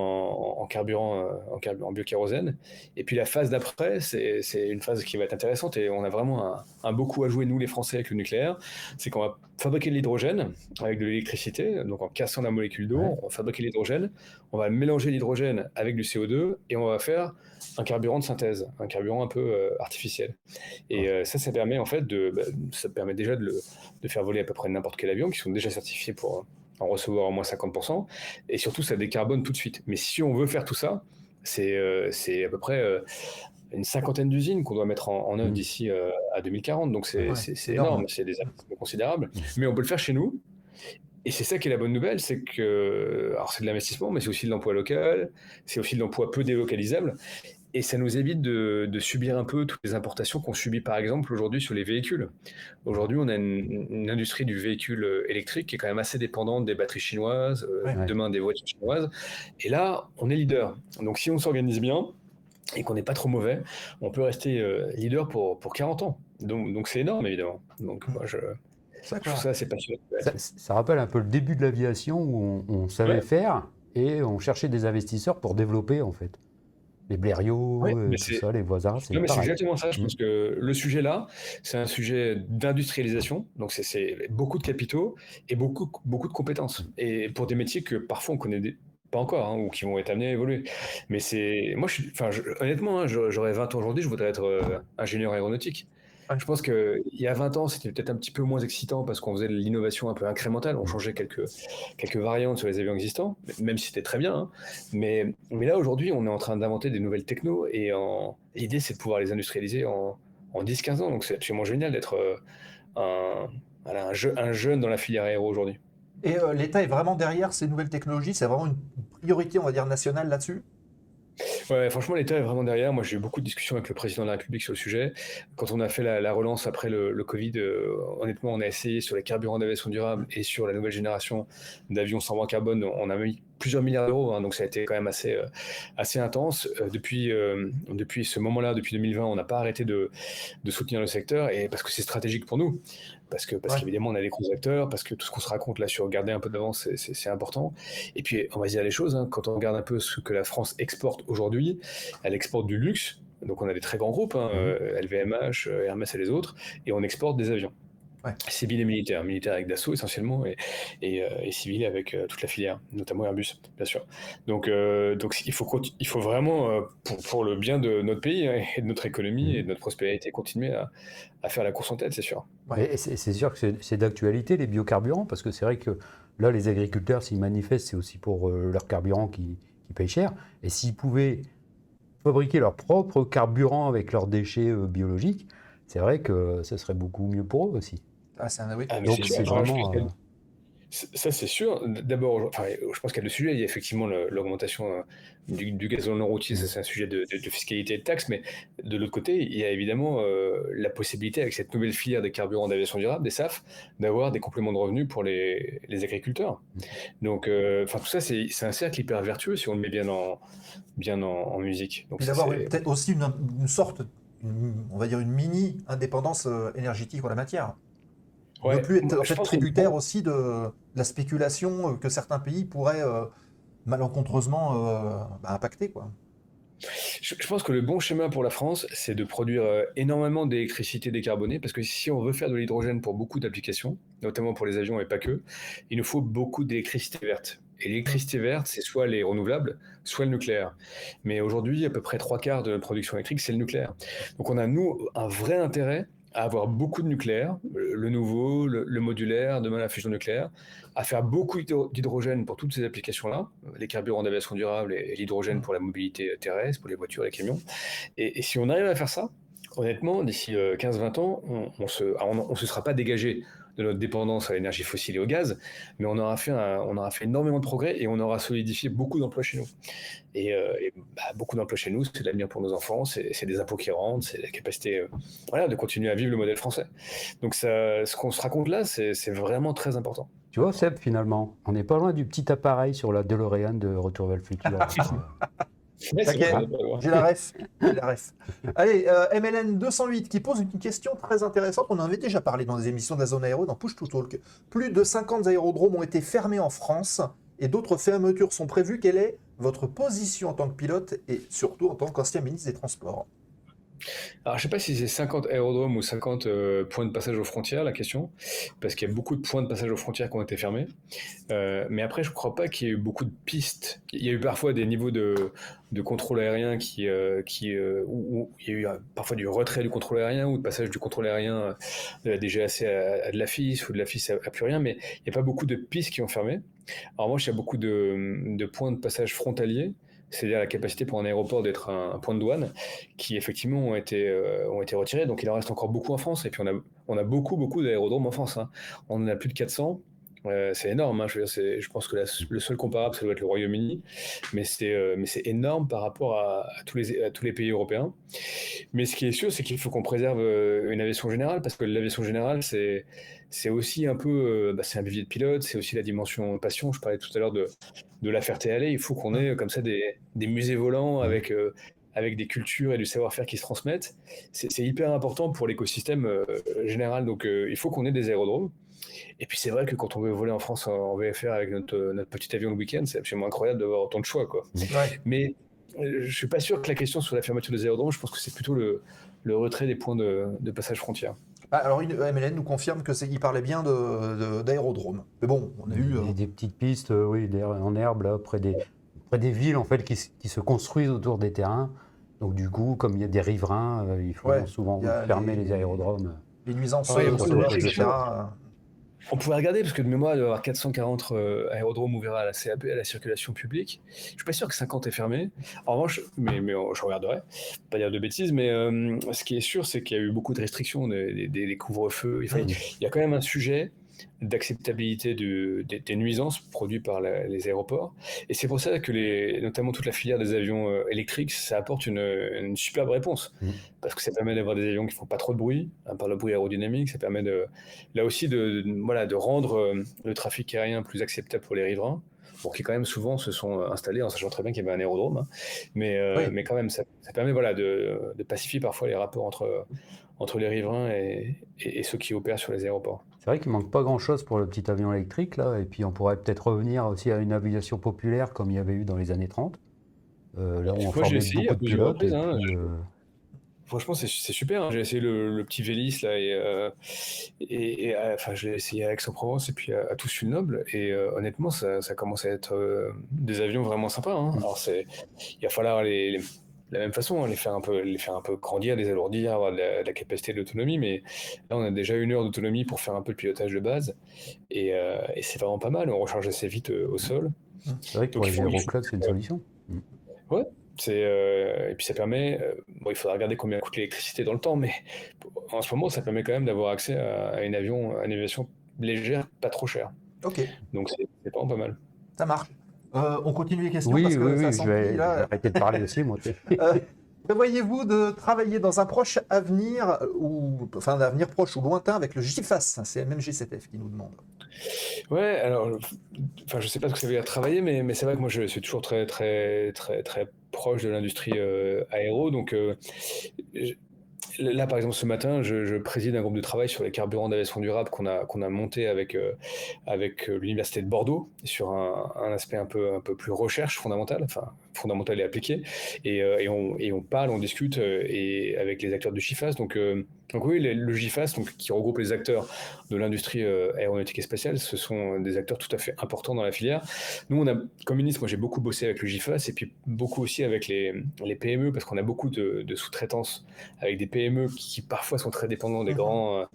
en, carburant, en, en biokérosène. Et puis la phase d'après, c'est une phase qui va être intéressante et on a vraiment un, un beaucoup à jouer nous les Français avec le nucléaire c'est qu'on va fabriquer de l'hydrogène avec de l'électricité, donc en cassant la molécule d'eau, on va fabriquer l'hydrogène, on va mélanger l'hydrogène avec du CO2 et on va faire un carburant de synthèse, un carburant un peu euh, artificiel. Et euh, ça, ça permet en fait de, bah, ça permet déjà de, faire voler à peu près n'importe quel avion qui sont déjà certifiés pour en recevoir au moins 50%, et surtout ça décarbone tout de suite. Mais si on veut faire tout ça, c'est euh, à peu près euh, une cinquantaine d'usines qu'on doit mettre en, œuvre mmh. d'ici euh, à 2040. Donc c'est énorme, c'est des investissements considérables. Mmh. Mais on peut le faire chez nous. Et c'est ça qui est la bonne nouvelle, c'est que alors c'est de l'investissement, mais c'est aussi de l'emploi local, c'est aussi de l'emploi peu délocalisable. Et ça nous évite de, subir un peu toutes les importations qu'on subit par exemple aujourd'hui sur les véhicules. Aujourd'hui, on a une, industrie du véhicule électrique qui est quand même assez dépendante des batteries chinoises, euh, demain des voitures chinoises. Et là, on est leader. Donc si on s'organise bien et qu'on n'est pas trop mauvais, on peut rester euh, leader pour, pour 40 ans. Donc donc c'est énorme évidemment. Donc moi je, trouve ça assez passionnant. Ça, rappelle un peu le début de l'aviation où on, savait faire et on cherchait des investisseurs pour développer en fait les Blériot, euh, tout ça, les voisins. C'est exactement ça. Je pense mmh. que le sujet là, c'est un sujet d'industrialisation. Donc, c'est beaucoup de capitaux et beaucoup, beaucoup de compétences. Et pour des métiers que parfois on connaît pas encore, hein, ou qui vont être amenés à évoluer. Mais c'est. Moi, je suis... enfin, honnêtement, hein, j'aurais 20 ans aujourd'hui, je voudrais être euh, ingénieur aéronautique. Je pense qu'il y a 20 ans, c'était peut-être un petit peu moins excitant parce qu'on faisait de l'innovation un peu incrémentale, on changeait quelques, quelques variantes sur les avions existants, même si c'était très bien. Hein. Mais, mais là, aujourd'hui, on est en train d'inventer des nouvelles technos et l'idée, c'est de pouvoir les industrialiser en, en 10-15 ans. Donc c'est absolument génial d'être euh, un, un, un, jeune dans la filière aéro aujourd'hui. Et euh, l'État est vraiment derrière ces nouvelles technologies C'est vraiment une priorité, on va dire, nationale là-dessus? Ouais, franchement, l'État est vraiment derrière. Moi, j'ai eu beaucoup de discussions avec le président de la République sur le sujet. Quand on a fait la, relance après le, Covid, euh, honnêtement, on a essayé sur les carburants d'aviation durable et sur la nouvelle génération d'avions sans voie carbone. On a mis plusieurs milliards d'euros, hein, donc ça a été quand même assez, euh, intense. Depuis, depuis ce moment-là, depuis 2020, on n'a pas arrêté de, de, soutenir le secteur et parce que c'est stratégique pour nous parce que parce qu'évidemment on a des gros acteurs, parce que tout ce qu'on se raconte là sur garder un peu d'avance, c'est important. Et puis on va dire les choses, hein, quand on regarde un peu ce que la France exporte aujourd'hui, elle exporte du luxe, donc on a des très grands groupes, hein, LVMH, mmh euh, Hermès et les autres, et on exporte des avions. Ouais. Civil et militaire, militaire avec Dassault essentiellement et, et, euh, civil avec euh, toute la filière, notamment Airbus, bien sûr. Donc, euh, donc il, faut, il faut vraiment, pour, pour, le bien de notre pays hein, et de notre économie et de notre prospérité, continuer à, à faire la course en tête, c'est sûr. Ouais. C'est sûr que c'est d'actualité les biocarburants, parce que c'est vrai que là, les agriculteurs, s'ils manifestent, c'est aussi pour leur carburant qui, qui paye cher. Et s'ils pouvaient fabriquer leur propre carburant avec leurs déchets biologiques, c'est vrai que ce serait beaucoup mieux pour eux aussi. Ah, c'est un oui. Ah, Donc c'est vraiment. Euh, ça, c'est sûr. D'abord, enfin, je pense qu'il y a deux sujets. Il y a effectivement l'augmentation euh, du, du gazole non routier, ça c'est un sujet de, fiscalité et de taxes, mais de l'autre côté, il y a évidemment euh, la possibilité, avec cette nouvelle filière des carburants d'aviation durable, des SAF, d'avoir des compléments de revenus pour les, les agriculteurs. Donc, enfin, tout ça, c'est un cercle hyper vertueux si on le met bien en, bien en, musique. Donc, d'avoir peut-être aussi une, une sorte, on va dire une mini indépendance énergétique en la matière. Ne plus être en tributaire aussi de, la spéculation euh, que certains pays pourraient euh, malencontreusement euh, bah, impacter. Quoi. Je, pense que le bon schéma pour la France, c'est de produire énormément d'électricité décarbonée, parce que si on veut faire de l'hydrogène pour beaucoup d'applications, notamment pour les avions et pas que, il nous faut beaucoup d'électricité verte. Et l'électricité verte, c'est soit les renouvelables, soit le nucléaire. Mais aujourd'hui, à peu près trois quarts de la production électrique, c'est le nucléaire. Donc on a, nous, un vrai intérêt à avoir beaucoup de nucléaire, le nouveau, le, modulaire, demain la fusion nucléaire, à faire beaucoup d'hydrogène pour toutes ces applications-là, les carburants d'aviation durable et, l'hydrogène pour la mobilité terrestre, pour les voitures, les camions. Et, si on arrive à faire ça, honnêtement, d'ici 15-20 euh, ans, on ne se, on, se sera pas dégagé de notre dépendance à l'énergie fossile et au gaz, mais on aura fait, on aura fait énormément de progrès et on aura solidifié beaucoup d'emplois chez nous. Et, euh, bah, beaucoup d'emplois chez nous, c'est l'avenir pour nos enfants, c'est des impôts qui rentrent, c'est la capacité euh, voilà, de continuer à vivre le modèle français. Donc ça, ce qu'on se raconte là, c'est vraiment très important. Tu vois, Seb, finalement, on n'est pas loin du petit appareil sur la DeLorean de Retour vers le futur. J'ai la ref. la ref. Allez, euh, MLN 208 qui pose une question très intéressante. On en avait déjà parlé dans les émissions de la zone aéro, dans Push to Talk. Plus de 50 aérodromes ont été fermés en France et d'autres fermetures sont prévues. Quelle est votre position en tant que pilote et surtout en tant qu'ancien ministre des Transports? Alors, je sais pas si c'est 50 aérodromes ou 50 euh, points de passage aux frontières, la question, parce qu'il y a beaucoup de points de passage aux frontières qui ont été fermés. Euh, mais après, je crois pas qu'il y ait eu beaucoup de pistes. Il y a eu parfois des niveaux de, contrôle aérien qui, euh, qui où, il y a eu parfois du retrait du contrôle aérien ou de passage du contrôle aérien de la DGAC à, à de la FIS ou de la FIS à, plus rien, mais il n'y a pas beaucoup de pistes qui ont fermé. En revanche, il y a beaucoup de points de passage frontaliers c'est-à-dire la capacité pour un aéroport d'être un, point de douane, qui effectivement ont été, euh, ont été retirés. Donc il en reste encore beaucoup en France. Et puis on a, on a beaucoup, beaucoup d'aérodromes en France. Hein. On en a plus de 400. Euh, c'est énorme. Hein. Je, pense que le seul comparable, ça doit être le Royaume-Uni. Mais c'est euh, énorme par rapport à, tous les, pays européens. Mais ce qui est sûr, c'est qu'il faut qu'on préserve une aviation générale, parce que l'aviation générale, c'est aussi un peu, bah, c'est un vivier de pilote, c'est aussi la dimension passion. Je parlais tout à l'heure de, de la Ferté-Alais. Il faut qu'on ait comme ça des, musées volants avec, euh, des cultures et du savoir-faire qui se transmettent. C'est hyper important pour l'écosystème euh, général. Donc euh, il faut qu'on ait des aérodromes. Et puis c'est vrai que quand on veut voler en France en, VFR avec notre, notre, petit avion le week-end, c'est absolument incroyable d'avoir autant de choix. Quoi. Mais je suis pas sûr que la question sur la fermeture des aérodromes, je pense que c'est plutôt le, le, retrait des points de, de passage frontière. Ah, alors, MLN nous confirme que c'est parlait bien d'aérodrome. Mais bon, on a eu. Euh, des petites pistes, euh, oui, en herbe, là, près des, près des villes, en fait, qui, qui, se construisent autour des terrains. Donc, du coup, comme il y a des riverains, euh, il faut souvent fermer les, aérodromes. Les nuisances, ouais, etc. On pourrait regarder, parce que de mémoire, il doit y avoir 440 euh, aérodromes ouverts à la CAP, à la circulation publique. Je suis pas sûr que 50 est fermé. En revanche, mais, mais je regarderai, pas dire de bêtises, mais euh, ce qui est sûr, c'est qu'il y a eu beaucoup de restrictions, des, des couvre-feux. il y a quand même un sujet d'acceptabilité des, nuisances produites par les aéroports. Et c'est pour ça que les, notamment toute la filière des avions euh, électriques, ça apporte une, superbe réponse. Mmh. Parce que ça permet d'avoir des avions qui font pas trop de bruit, hein, par le bruit aérodynamique, ça permet de, là aussi de, voilà, de rendre euh, le trafic aérien plus acceptable pour les riverains. Bon, qui quand même souvent se sont installés en sachant très bien qu'il y avait un aérodrome, hein. mais, euh, mais quand même ça, permet voilà, de, pacifier parfois les rapports entre, entre les riverains et, et ceux qui opèrent sur les aéroports. C'est vrai qu'il manque pas grand-chose pour le petit avion électrique, là, et puis on pourrait peut-être revenir aussi à une aviation populaire comme il y avait eu dans les années 30. Euh, là où on formait beaucoup de pilotes. Hein, euh, Franchement, c'est super. Hein. J'ai essayé le, petit Vélis là et, euh, et, enfin, je l'ai essayé à Aix-en-Provence et puis à, à Toussus-le-Noble. Et honnêtement, ça, ça, commence à être des avions vraiment sympas. Hein. Alors, c'est, il va falloir les de la même façon, hein, les, faire un peu, les faire un peu grandir, les alourdir, avoir de la, capacité de l'autonomie. Mais là, on a déjà une heure d'autonomie pour faire un peu le pilotage de base. Et, euh, c'est vraiment pas mal. On recharge assez vite euh, au sol. C'est vrai que pour les c'est une solution. Mm. Ouais. Euh, et puis ça permet, bon, il faudra regarder combien coûte l'électricité dans le temps, mais en ce moment, ça permet quand même d'avoir accès à, une, avion, une aviation légère, pas trop chère. Ok. Donc c'est, vraiment pas mal. Ça marche. Euh, on continue les questions oui, parce que oui, ça oui, je vais, arrêter de parler aussi, moi. euh, Prévoyez-vous de travailler dans un proche avenir, ou enfin un avenir proche ou lointain avec le GIFAS C'est MMG7F qui nous demande? Ouais, alors, enfin, je sais pas ce que ça veut dire travailler, mais, mais c'est vrai que moi je suis toujours très très très très proche de l'industrie euh, aéro, donc euh, Là, par exemple, ce matin, je, préside un groupe de travail sur les carburants d'aviation durable qu'on a, monté avec, euh, euh, l'Université de Bordeaux sur un, aspect un peu, plus recherche fondamentale, fondamentale et appliquée. Et, euh, et, on, et on, parle, on discute et avec les acteurs de GIFAS. Donc, donc oui, le GIFAS, donc, qui regroupe les acteurs de l'industrie aéronautique et spatiale, ce sont des acteurs tout à fait importants dans la filière. Nous, on a, comme ministre, moi j'ai beaucoup bossé avec le GIFAS et puis beaucoup aussi avec les, les PME parce qu'on a beaucoup de, de sous-traitance avec des PME qui, parfois sont très dépendants des mhm. grands euh,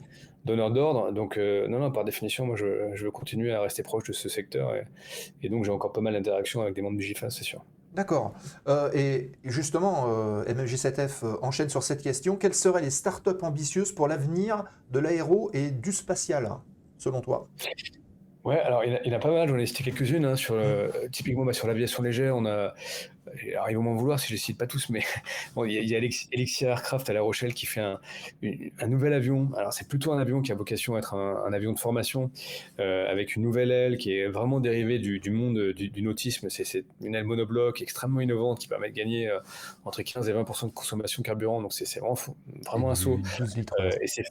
donneurs d'ordre. Donc, euh, non, non, par définition, moi, je, veux continuer à rester proche de ce secteur. Et, donc, j'ai encore pas mal d'interactions avec des membres du GIFAS, c'est sûr. D'accord. Euh, et justement, MMJ7F enchaîne sur cette question. Quelles seraient les startups ambitieuses pour l'avenir de l'aéro et du spatial, selon toi? Ouais, alors il y, en a, pas mal, j'en ai cité quelques-unes. Hein, sur typiquement, bah, sur l'aviation légère, on a. Ils vont m'en vouloir si je ne cite pas tous, mais il y a, Elixir Aircraft à La Rochelle qui fait un, un nouvel avion. Alors, c'est plutôt un avion qui a vocation à être un, avion de formation euh, avec une nouvelle aile qui est vraiment dérivée du, monde du, nautisme. C'est une aile monobloc extrêmement innovante qui permet de gagner euh, entre 15 et 20 de consommation de carburant. Donc, c'est vraiment, vraiment un saut. Euh, et c'est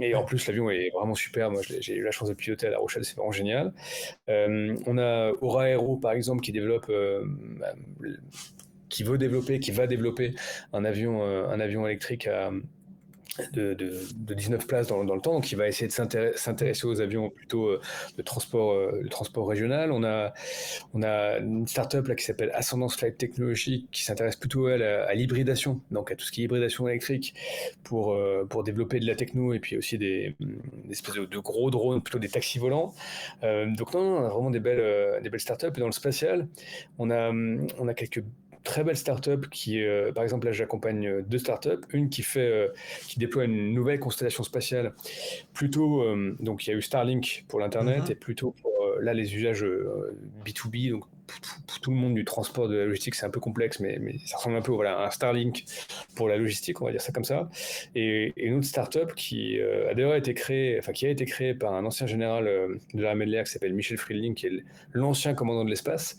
et en plus, l'avion est vraiment super. Moi, j'ai eu la chance de piloter à La Rochelle, c'est vraiment génial. Euh, on a Aura Aero, par exemple, qui développe euh, qui veut développer, qui va développer un avion, un avion électrique à, de, de, 19 places dans, le temps, donc il va essayer de s'intéresser aux avions plutôt euh, de transport, euh, de transport régional. On a, on a une startup là qui s'appelle Ascendance Flight Technology qui s'intéresse plutôt à, l'hybridation, donc à tout ce qui est hybridation électrique pour, euh, pour développer de la techno et puis aussi des, des espèces de, gros drones, plutôt des taxis volants. donc non, on a vraiment des belles, des belles startups. Et dans le spatial, on a, on a quelques très belle startup qui, euh, par exemple, là, j'accompagne euh, deux startups. Une qui fait, euh, qui déploie une nouvelle constellation spatiale. Plutôt, donc il y a eu Starlink pour l'internet mm-hmm. et plutôt pour là les usages B2B, donc tout, le monde du transport, de la logistique, c'est un peu complexe, mais, mais, ça ressemble un peu voilà, à un Starlink pour la logistique, on va dire ça comme ça. Et, une autre startup qui euh, a d'ailleurs été créée, enfin qui a été créée par un ancien général euh, de l'armée de l'air qui s'appelle Michel Friedling, qui est l'ancien commandant de l'espace,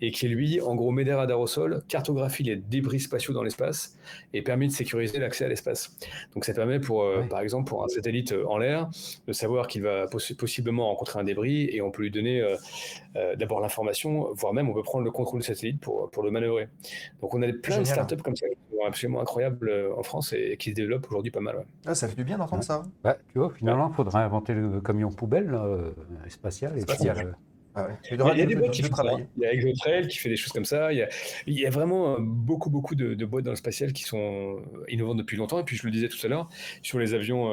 et qui lui, en gros, met des radars au sol, cartographie les débris spatiaux dans l'espace et permet de sécuriser l'accès à l'espace. Donc ça permet pour, euh, par exemple, pour un satellite en l'air, de savoir qu'il va possiblement rencontrer un débris et on peut lui donner d'abord l'information, voire même on peut prendre le contrôle du satellite pour, pour le manœuvrer. Donc on a plein de startups comme ça qui sont absolument incroyables euh, en France et, qui se développent aujourd'hui pas mal. Ah, ça fait du bien d'entendre ça. Bah, tu vois, finalement, il faudrait inventer le camion poubelle euh, spatial. Et puis, ah il, y a, des boîtes qui font Il y a Exotrail qui fait des choses comme ça. Il y a, il y a vraiment euh, beaucoup, beaucoup de, boîtes dans le spatial qui sont innovantes depuis longtemps. Et puis, je le disais tout à l'heure, sur les avions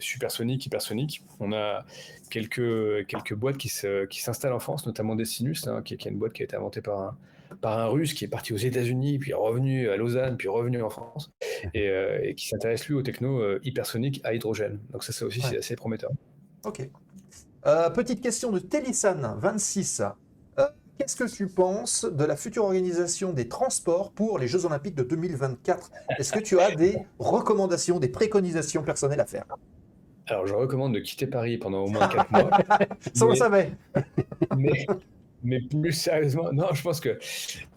supersoniques, hypersoniques, on a quelques, quelques boîtes qui, qui s'installent en France, notamment Destinus, hein, qui, qui, est une boîte qui a été inventée par un, par un russe qui est parti aux États-Unis, puis revenu à Lausanne, puis revenu en France, et, euh, qui s'intéresse lui aux techno euh, hypersoniques à hydrogène. Donc ça, ça aussi, c'est assez prometteur. Ok. Euh, petite question de Télissan, 26. Qu'est-ce que tu penses de la future organisation des transports pour les Jeux Olympiques de 2024 Est-ce que tu as des recommandations, des préconisations personnelles à faire? Alors, je recommande de quitter Paris pendant au moins 4 mois. Ça, on savait. mais, mais plus sérieusement, non, je pense que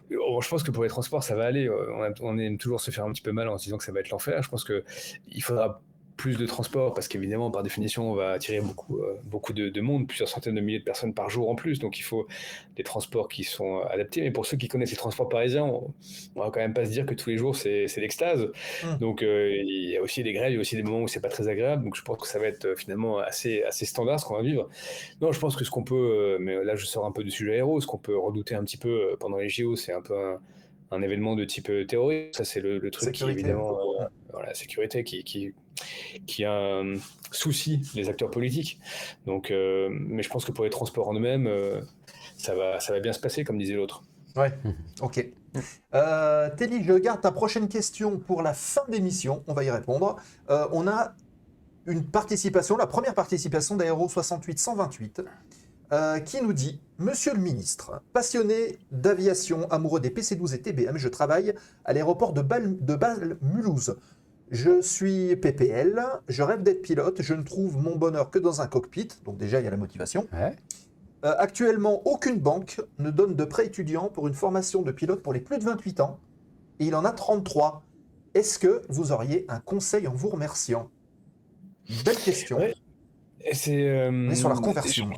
je pense que pour les transports, ça va aller. On, on, aime toujours se faire un petit peu mal en se disant que ça va être l'enfer. Je pense qu'il faudra plus de transport parce qu'évidemment, par définition, on va attirer beaucoup, euh, beaucoup de, monde, plusieurs centaines de milliers de personnes par jour en plus. Donc, il faut des transports qui sont adaptés. Mais pour ceux qui connaissent les transports parisiens, on, ne va quand même pas se dire que tous les jours, c'est l'extase. Mmh. Donc, euh, il y a aussi des grèves, il y a aussi des moments où c'est pas très agréable. Donc, je pense que ça va être euh, finalement assez, assez standard ce qu'on va vivre. Non, je pense que ce qu'on peut, mais là, je sors un peu du sujet aéro, ce qu'on peut redouter un petit peu pendant les JO, c'est un peu un, événement de type terroriste. Ça, c'est le, truc qui, évidemment, la sécurité qui, qui qui a un souci les acteurs politiques. Donc, euh, mais je pense que pour les transports en eux-mêmes, euh, ça, va, ça va bien se passer, comme disait l'autre. Ouais, ok. Euh, Telly, je garde ta prochaine question pour la fin d'émission. On va y répondre. Euh, on a une participation, la première participation d'Aéro 68 128, qui nous dit Monsieur le ministre, passionné d'aviation, amoureux des PC-12 et TBM, je travaille à l'aéroport de Bâle-Mulhouse. Je suis PPL, je rêve d'être pilote, je ne trouve mon bonheur que dans un cockpit, donc déjà il y a la motivation. Euh, actuellement, aucune banque ne donne de prêt étudiant pour une formation de pilote pour les plus de 28 ans, et il en a 33. Est-ce que vous auriez un conseil en vous remerciant? Belle question. C'est euh, sur la reconversion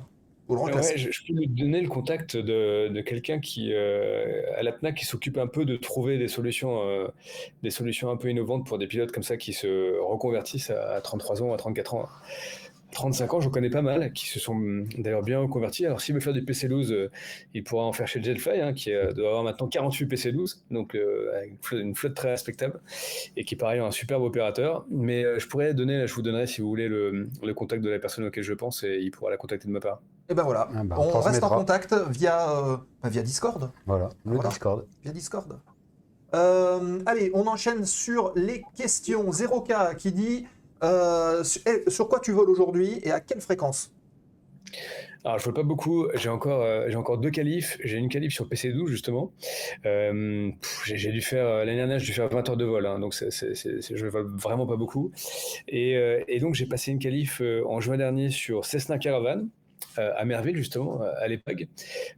je, peux lui donner le contact de, quelqu'un qui, euh, à l'APNA, qui s'occupe un peu de trouver des solutions, euh, des solutions un peu innovantes pour des pilotes comme ça qui se reconvertissent à 33 ans, à 34 ans. 35 ans, j'en connais pas mal, qui se sont d'ailleurs bien reconvertis. Alors, s'il veut faire du PC12, euh, il pourra en faire chez Gelfly, hein, qui doit avoir maintenant 48 PC12, donc une, flotte, très respectable, et qui par ailleurs un superbe opérateur. Mais je pourrais donner, je vous donnerai si vous voulez le, contact de la personne auquel je pense, et il pourra la contacter de ma part. Et ben voilà, ah bah, on, reste en contact via, bah, via Discord. Voilà, le Discord. Via Discord. allez, on enchaîne sur les questions. 0K qui dit euh, eh, sur quoi tu voles aujourd'hui et à quelle fréquence? Alors, je vole pas beaucoup. J'ai encore, euh, j'ai encore deux qualifs. J'ai une qualif sur PC12, justement. Euh, j'ai dû faire, l'année dernière, j'ai dû faire 20 heures de vol. Hein, donc, c'est, c'est, je vole vraiment pas beaucoup. Et, et donc, j'ai passé une qualif en juin dernier sur Cessna Caravan. À Merville, justement, à l'EPAG,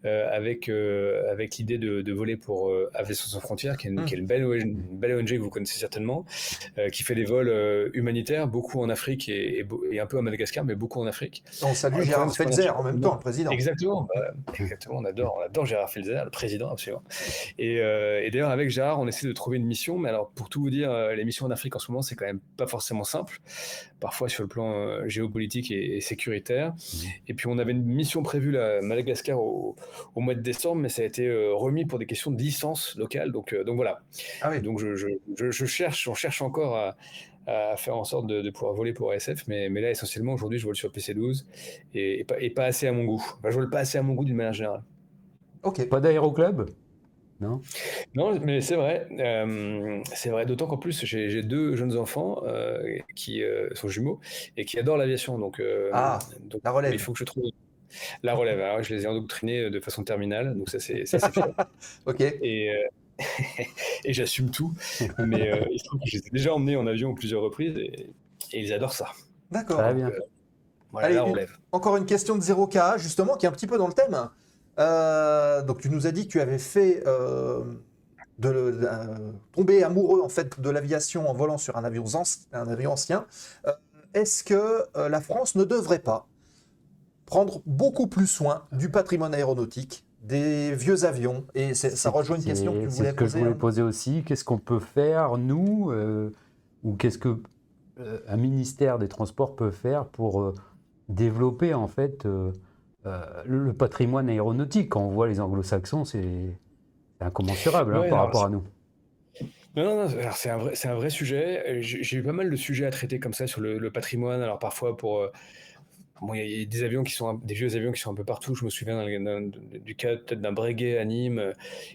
avec, avec l'idée de, voler pour Aviation sans frontières, qui est, une, mmh. belle, ONG, que vous connaissez certainement, qui fait des vols humanitaires, beaucoup en Afrique et, un peu à Madagascar, mais beaucoup en Afrique. On salue Gérard Felzer en même temps, le président. Exactement, bah, exactement on, adore, on adore Gérard Felzer, le président, absolument. Et, et d'ailleurs, avec Gérard, on essaie de trouver une mission, mais alors pour tout vous dire, les missions en Afrique en ce moment, c'est quand même pas forcément simple, parfois sur le plan géopolitique et, sécuritaire. Mmh. Et puis on avait une mission prévue à Madagascar au, mois de décembre, mais ça a été euh, remis pour des questions de licence locale. Donc, euh, donc voilà. Ah donc je, je, cherche, on cherche encore à, faire en sorte de, pouvoir voler pour ASF, mais, mais là essentiellement aujourd'hui je vole sur PC12 et, pas, et pas assez à mon goût. Enfin, je vole pas assez à mon goût d'une manière générale. Ok. Pas d'aéroclub? Non? Non, mais c'est vrai. Euh, c'est vrai, d'autant qu'en plus, j'ai deux jeunes enfants euh, qui euh, sont jumeaux et qui adorent l'aviation. Donc, ah, la relève. Il faut que je trouve la relève. Alors, je les ai endoctrinés de façon terminale, donc ça, c'est fait. ok. Et, et j'assume tout. Mais il se trouve que je les ai déjà emmenés en avion plusieurs reprises et, ils adorent ça. D'accord. Voilà, la relève. encore une question de 0K, justement, qui est un petit peu dans le thème. Euh, donc tu nous as dit que tu avais fait euh, de, euh, tomber amoureux en fait de l'aviation en volant sur un avion, un avion ancien. Est-ce que la France ne devrait pas prendre beaucoup plus soin du patrimoine aéronautique, des vieux avions? Et ça rejoint une question que tu voulais ce que je voulais hein. poser aussi. Qu'est-ce qu'on peut faire nous ou qu'est-ce que un ministère des Transports peut faire pour développer en fait euh, le patrimoine aéronautique. Quand on voit les anglo-saxons, c'est incommensurable hein, par rapport à nous. Non, non, c'est un, vrai, un vrai sujet. J'ai eu pas mal de sujets à traiter comme ça sur le, patrimoine. Alors parfois pour... Euh, bon, il y a des avions qui sont des vieux avions qui sont un peu partout. Je me souviens du cas peut-être d'un Breguet à Nîmes euh,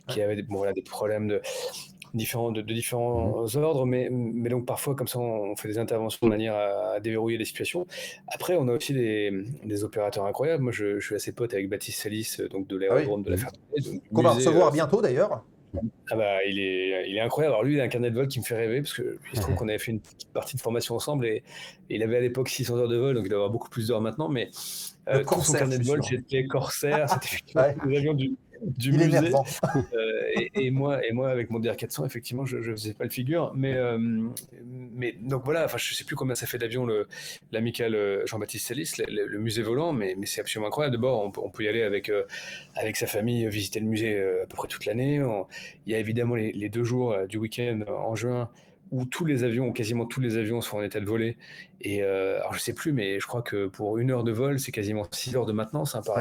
qui avait bon, voilà, des problèmes de, différents, de, différents mmh. ordres, mais, mais donc parfois, comme ça, on fait des interventions de manière à, déverrouiller les situations. Après, on a aussi des, des opérateurs incroyables. Moi, je, suis assez pote avec Baptiste Salis, donc de l'aérodrome ah de la Ferté. Qu'on va recevoir euh, bientôt d'ailleurs. Ah bah, il est, il est incroyable. Alors lui, il a un carnet de vol qui me fait rêver parce que se trouve qu'on avait fait une petite partie de formation ensemble et, il avait à l'époque 600 heures de vol, donc il doit avoir beaucoup plus d'heures maintenant. Mais euh, son carnet de vol, c'était Corsair, c'était ouais. des avions du, du il musée. Euh, et, moi, et moi, avec mon DR400, effectivement, je ne faisais pas le figure. Mais, euh, mais donc voilà, enfin, je ne sais plus combien ça fait d'avion l'amical euh, Jean-Baptiste Salis, le, musée volant, mais, mais c'est absolument incroyable. D'abord, on, on, peut y aller avec, avec sa famille, visiter le musée à peu près toute l'année. Il y a évidemment les, deux jours du week-end en juin où tous les avions, quasiment tous les avions sont en état de voler. Et alors je sais plus, mais je crois que pour une heure de vol, c'est quasiment six heures de maintenance, hein, par,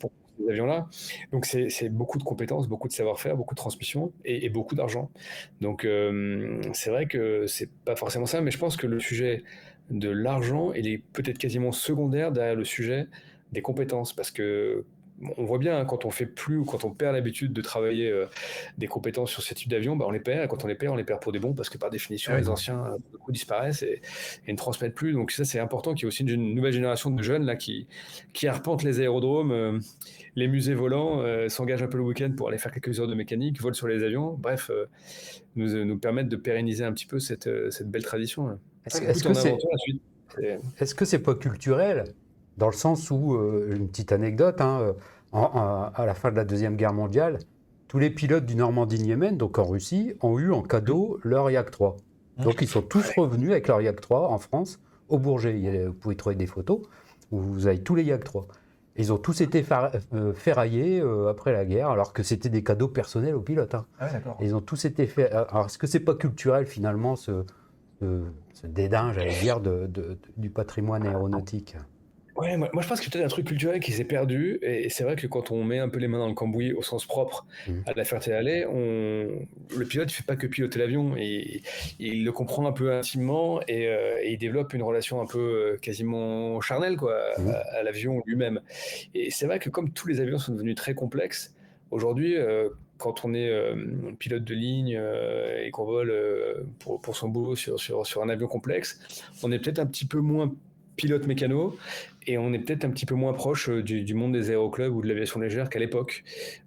pour, avions-là. Donc c'est beaucoup de compétences, beaucoup de savoir-faire, beaucoup de transmission et, beaucoup d'argent. Donc euh, c'est vrai que c'est pas forcément ça, mais je pense que le sujet de l'argent, il est peut-être quasiment secondaire derrière le sujet des compétences, parce que on voit bien hein, quand on fait plus ou quand on perd l'habitude de travailler euh, des compétences sur ce type d'avion, bah, on les perd. Et quand on les perd, on les perd pour des bons parce que par définition, les anciens euh, beaucoup disparaissent et, ne transmettent plus. Donc ça, c'est important qu'il y ait aussi une, nouvelle génération de jeunes là qui qui arpentent les aérodromes, euh, les musées volants, s'engagent un peu le week-end pour aller faire quelques heures de mécanique, volent sur les avions. Bref, nous nous permettre de pérenniser un petit peu cette cette belle tradition. Est-ce que c'est est-ce que c'est pas culturel dans le sens où, euh, une petite anecdote, hein, euh, à la fin de la Deuxième Guerre mondiale, tous les pilotes du Normandie-Niemen, donc en Russie, ont eu en cadeau leur Yak 3. Donc ils sont tous revenus avec leur Yak 3 en France, au Bourget. Vous pouvez trouver des photos où vous avez tous les Yak 3. Ils ont tous été euh, ferraillés après la guerre, alors que c'était des cadeaux personnels aux pilotes. Hein. Ah ils ont tous été faits. Alors, est-ce que c'est pas culturel finalement ce, ce, dédain, j'allais dire, de, du patrimoine aéronautique? Ouais, moi, je pense que c'est peut-être un truc culturel qui s'est perdu. Et, c'est vrai que quand on met un peu les mains dans le cambouis au sens propre mmh. à la Ferté-Alais, on... le pilote ne fait pas que piloter l'avion. Il, il le comprend un peu intimement euh, et, il développe une relation un peu euh, quasiment charnelle quoi, mmh. à, l'avion lui-même. Et c'est vrai que comme tous les avions sont devenus très complexes, aujourd'hui, euh, quand on est pilote de ligne et qu'on vole pour, pour, son boulot sur, sur, sur, un avion complexe, on est peut-être un petit peu moins pilote mécano et on est peut-être un petit peu moins proche euh, du, monde des aéroclubs ou de l'aviation légère qu'à l'époque.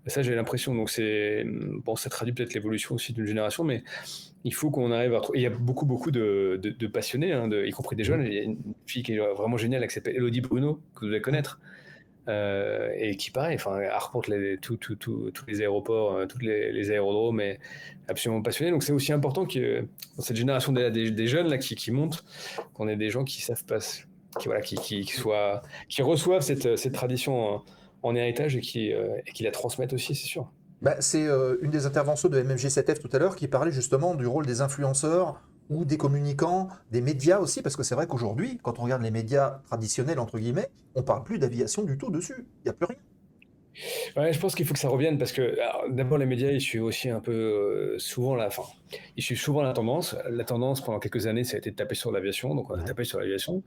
Ça, j'ai l'impression. Donc, c'est bon, ça traduit peut-être l'évolution aussi d'une génération, mais il faut qu'on arrive à. Il y a beaucoup, beaucoup de, passionnés, hein, y compris des jeunes. Il y a une fille qui est vraiment géniale, qui s'appelle Elodie Bruno, que vous devez connaître. et qui, pareil, enfin, arpente tous les aéroports, tous les, aérodromes, et absolument passionné. Donc c'est aussi important que dans cette génération des, jeunes là, qui, qui montent, qu'on ait des gens qui savent pas, qui, voilà, qui, soient, qui reçoivent cette, cette tradition en, héritage et qui, et qui la transmettent aussi, c'est sûr. Bah, c'est une des interventions de MMG7F tout à l'heure qui parlait justement du rôle des influenceurs ou des communicants, des médias aussi, parce que c'est vrai qu'aujourd'hui, quand on regarde les médias traditionnels, entre guillemets, on parle plus d'aviation du tout dessus. Il n'y a plus rien. Ouais, je pense qu'il faut que ça revienne parce que d'abord les médias ils suivent aussi un peu euh, souvent la fin. Ils suivent souvent la tendance. La tendance pendant quelques années ça a été de taper sur l'aviation, donc on a tapé sur l'aviation.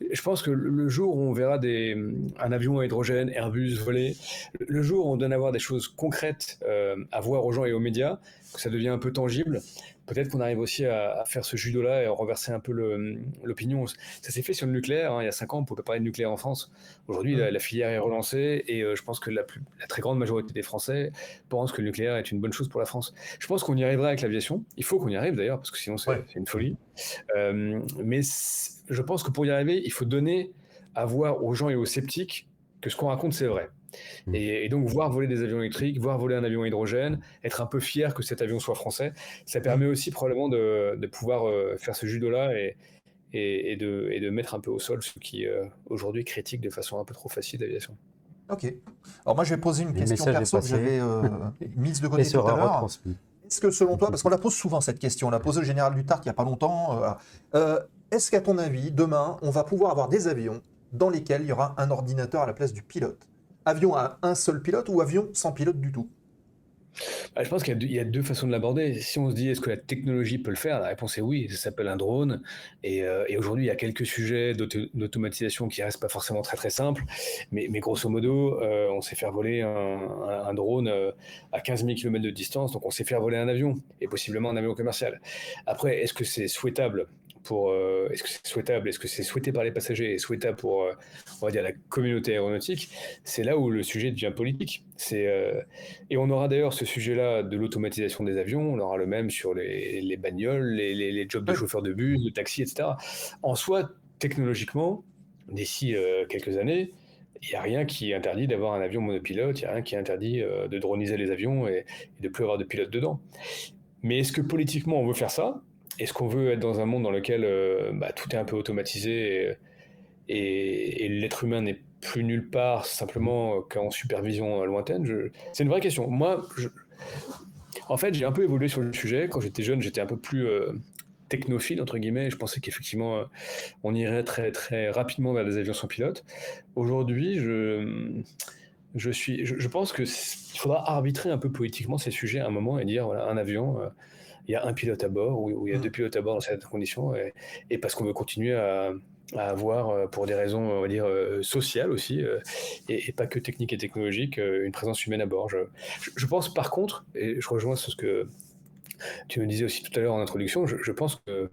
Je pense que le jour où on verra des, un avion à hydrogène, Airbus voler, le jour où on donne à voir des choses concrètes euh, à voir aux gens et aux médias, que ça devient un peu tangible, peut-être qu'on arrive aussi à, faire ce judo-là et à renverser un peu l'opinion. Ça s'est fait sur le nucléaire. Hein. Il y a cinq ans, on ne pouvait pas parler de nucléaire en France. Aujourd'hui, mm. la, filière est relancée et euh, je pense que la, très grande majorité des Français pensent que le nucléaire est une bonne chose pour la France. Je pense qu'on y arrivera avec l'aviation. Il faut qu'on y arrive d'ailleurs, parce que sinon, c'est une folie. Euh, mais je pense que pour y arriver, il faut donner à voir aux gens et aux sceptiques que ce qu'on raconte, c'est vrai. Mm. Et, donc voir voler des avions électriques, voir voler un avion à hydrogène, être un peu fier que cet avion soit français, ça permet mm. aussi probablement de, pouvoir euh, faire ce judo-là et, et, de, et, de, mettre un peu au sol ceux qui euh, aujourd'hui critiquent de façon un peu trop facile l'aviation. Ok. Alors moi je vais poser une question perso que j'avais euh, mise de côté tout à l'heure. Est-ce que selon toi, parce qu'on la pose souvent cette question, on l'a posée au général Dutart il n'y a pas longtemps, est-ce qu'à ton avis, demain, on va pouvoir avoir des avions dans lesquels il y aura un ordinateur à la place du pilote? Avion à un seul pilote ou avion sans pilote du tout bah, je pense qu'il y, a deux façons de l'aborder. Si on se dit est-ce que la technologie peut le faire, la réponse est oui. Ça s'appelle un drone. Et, euh, aujourd'hui, il y a quelques sujets d'automatisation qui restent pas forcément très très simples. Mais, grosso modo, euh, on sait faire voler un, drone euh, à 15 000 km de distance. Donc on sait faire voler un avion et possiblement un avion commercial. Après, est-ce que c'est souhaitable? Pour euh, est-ce que c'est souhaitable, est-ce que c'est souhaité par les passagers et souhaitable pour euh, on va dire la communauté aéronautique, c'est là où le sujet devient politique. C'est euh, et on aura d'ailleurs ce sujet-là de l'automatisation des avions, on aura le même sur les, les bagnoles, les, les, jobs de chauffeur de bus, de taxi, etc. En soi, technologiquement, d'ici quelques années, il n'y a rien qui interdit d'avoir un avion monopilote, il n'y a rien qui interdit de droniser les avions et, et de plus avoir de pilote dedans. Mais est-ce que politiquement on veut faire ça? Est-ce qu'on veut être dans un monde dans lequel euh, bah, tout est un peu automatisé et, l'être humain n'est plus nulle part simplement qu'en supervision lointaine? C'est une vraie question. Moi, en fait, j'ai un peu évolué sur le sujet. Quand j'étais jeune, j'étais un peu plus euh, technophile, entre guillemets. Je pensais qu'effectivement, euh, on irait très, très rapidement vers des avions sans pilote. Aujourd'hui, je, je, suis, je, pense qu'il faudra arbitrer un peu politiquement ces sujets à un moment et dire voilà, un avion il y a un pilote à bord ou, il y a mmh. deux pilotes à bord dans certaines conditions, et, parce qu'on veut continuer à, avoir, euh, pour des raisons, on va dire, euh, sociales aussi, euh, et, pas que techniques et technologiques, une présence humaine à bord. Je, pense par contre, et je rejoins ce que tu me disais aussi tout à l'heure en introduction, je, pense que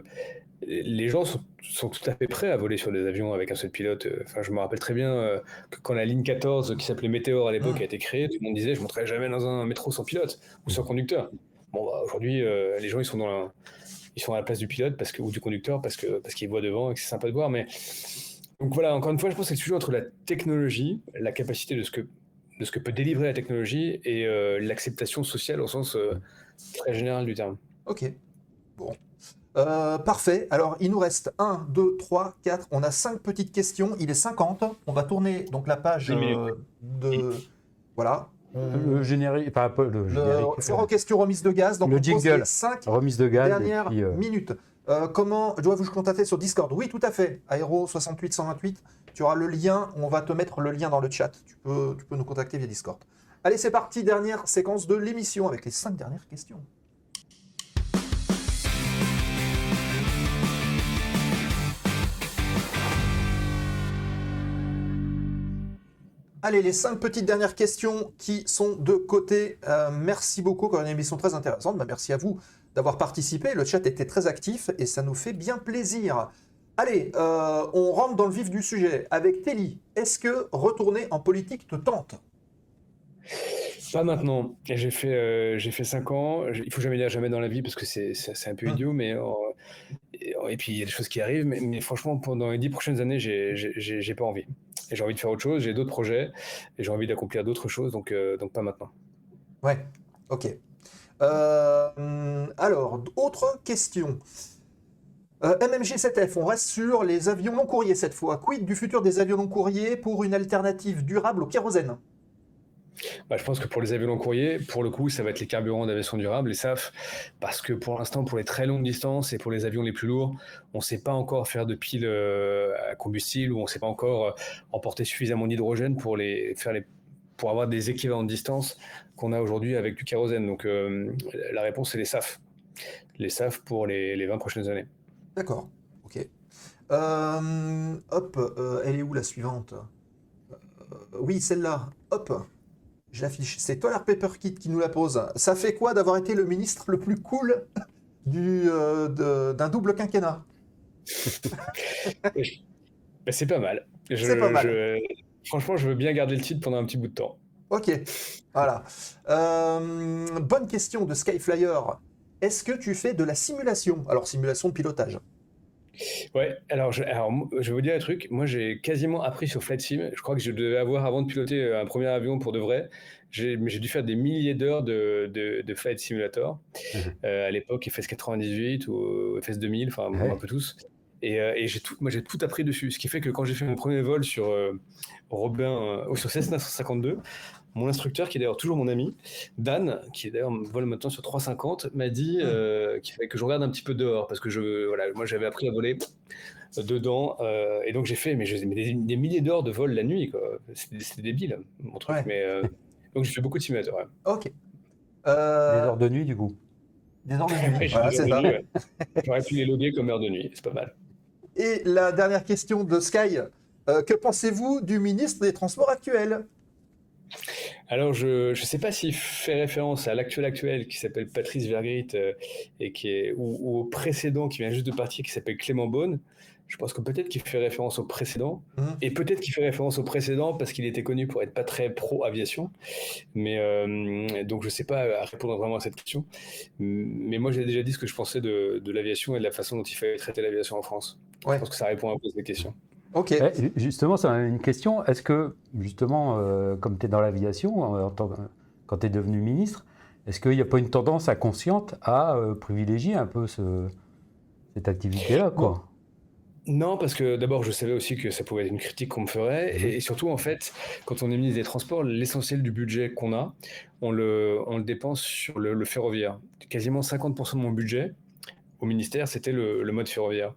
les gens sont, tout à fait prêts à voler sur des avions avec un seul pilote. Enfin, je me rappelle très bien que quand la ligne 14, qui s'appelait Météor à l'époque, mmh. a été créée, tout le monde disait je ne monterai jamais dans un métro sans pilote ou sans conducteur. Bon, bah, aujourd'hui, euh, les gens ils sont dans la, ils sont à la place du pilote parce que, ou du conducteur parce que parce qu'ils voient devant et que c'est sympa de voir. Mais donc voilà, encore une fois, je pense que c'est toujours entre la technologie, la capacité de ce que de ce que peut délivrer la technologie et euh, l'acceptation sociale au sens euh, très général du terme. Ok. Bon. parfait. Alors, il nous reste 1, 2, 3, 4. On a 5 petites questions. Il est 50. On va tourner donc la page de. Voilà. Le générique, pas le générique. question remise de gaz. Donc le jingle. 5 remise de gaz. Dernière euh, minute. Euh, comment dois-je vous contacter sur Discord? Oui, tout à fait. Aéro 68 128. Tu auras le lien. On va te mettre le lien dans le chat. Tu peux, tu peux nous contacter via Discord. Allez, c'est parti. Dernière séquence de l'émission avec les 5 dernières questions. Allez, les cinq petites dernières questions qui sont de côté. Euh, merci beaucoup, encore une émission très intéressante. Bah, merci à vous d'avoir participé. Le chat était très actif et ça nous fait bien plaisir. Allez, euh, on rentre dans le vif du sujet. Avec Telly, est-ce que retourner en politique te tente? Pas maintenant. J'ai fait, euh, j'ai fait 5 ans. Il faut jamais dire jamais dans la vie parce que c'est, un peu hum. idiot, mais et, puis il y a des choses qui arrivent. Mais, franchement, pendant les 10 prochaines années, j'ai, pas envie. et j'ai envie de faire autre chose, j'ai d'autres projets, et j'ai envie d'accomplir d'autres choses, donc, donc pas maintenant. Ouais, ok. alors, autre question. MMG7F, on reste sur les avions long courriers cette fois. Quid du futur des avions long courriers pour une alternative durable au kérosène? Bah, je pense que pour les avions long courrier, pour le coup, ça va être les carburants d'aviation durable, les SAF, parce que pour l'instant, pour les très longues distances et pour les avions les plus lourds, on ne sait pas encore faire de piles euh, à combustible ou on ne sait pas encore euh, emporter suffisamment d'hydrogène pour, les, faire pour avoir des équivalents de distance qu'on a aujourd'hui avec du kérosène. Donc euh, la réponse, c'est les SAF. Les SAF pour les, les 20 prochaines années. D'accord, ok. hop, elle est où la suivante? Oui, celle-là. Hop. J'affiche. C'est Toiler Paper Kit qui nous la pose. Ça fait quoi d'avoir été le ministre le plus cool du, euh, d'un double quinquennat? Ben, C'est pas mal. C'est pas mal. Franchement, je veux bien garder le titre pendant un petit bout de temps. Ok, voilà. Euh, bonne question de Skyflyer. Est-ce que tu fais de la simulation? Alors, simulation de pilotage. Ouais, alors je, je vais vous dire un truc. Moi, j'ai quasiment appris sur Flight Sim. Je crois que je devais avoir, avant de piloter euh, un premier avion pour de vrai, j'ai dû faire des milliers d'heures de, de, Flight Simulator. Mmh euh, à l'époque, FS 98 ou FS 2000, enfin, un peu tous. Et, euh, et j'ai tout, moi, j'ai tout appris dessus. Ce qui fait que quand j'ai fait mon premier vol sur Robin, ou sur Cessna 152, mon instructeur, qui est d'ailleurs toujours mon ami, Dan, qui est d'ailleurs vole maintenant sur 350, m'a dit hmm. euh, qu'il fallait que je regarde un petit peu dehors parce que je, voilà, moi j'avais appris à voler dedans euh, et donc j'ai fait mais, des, des, milliers d'heures de vol la nuit. C'était débile mon truc. Mais, euh, donc j'ai fait beaucoup de simulateurs. Ok. Des heures de nuit du coup. Des heures de nuit. voilà, c'est ça. J'aurais pu les loguer comme heures de nuit, c'est pas mal. Et la dernière question de Sky. que pensez-vous du ministre des Transports actuel alors, je ne sais pas s'il fait référence à l'actuel actuel qui s'appelle Patrice Vergrit euh, et qui est, ou, au précédent qui vient juste de partir qui s'appelle Clément Beaune. Je pense que peut-être qu'il fait référence au précédent mmh. et peut-être qu'il fait référence au précédent parce qu'il était connu pour être pas très pro-aviation. Mais euh, donc, je ne sais pas à répondre vraiment à cette question. Mais moi, j'ai déjà dit ce que je pensais de, de l'aviation et de la façon dont il fallait traiter l'aviation en France. Je pense que ça répond un peu à cette question. Ok. Eh, justement, c'est une question. Est-ce que, justement, euh, comme tu es dans l'aviation, quand tu es devenu ministre, est-ce qu'il n'y a pas une tendance inconsciente à euh, privilégier un peu ce, cette activité-là quoi? Non, parce que d'abord, je savais aussi que ça pouvait être une critique qu'on me ferait. Mhm. Et, surtout, en fait, quand on est ministre des Transports, l'essentiel du budget qu'on a, on le, on le dépense sur le, le ferroviaire. Quasiment 50% de mon budget, au ministère, c'était le, mode ferroviaire.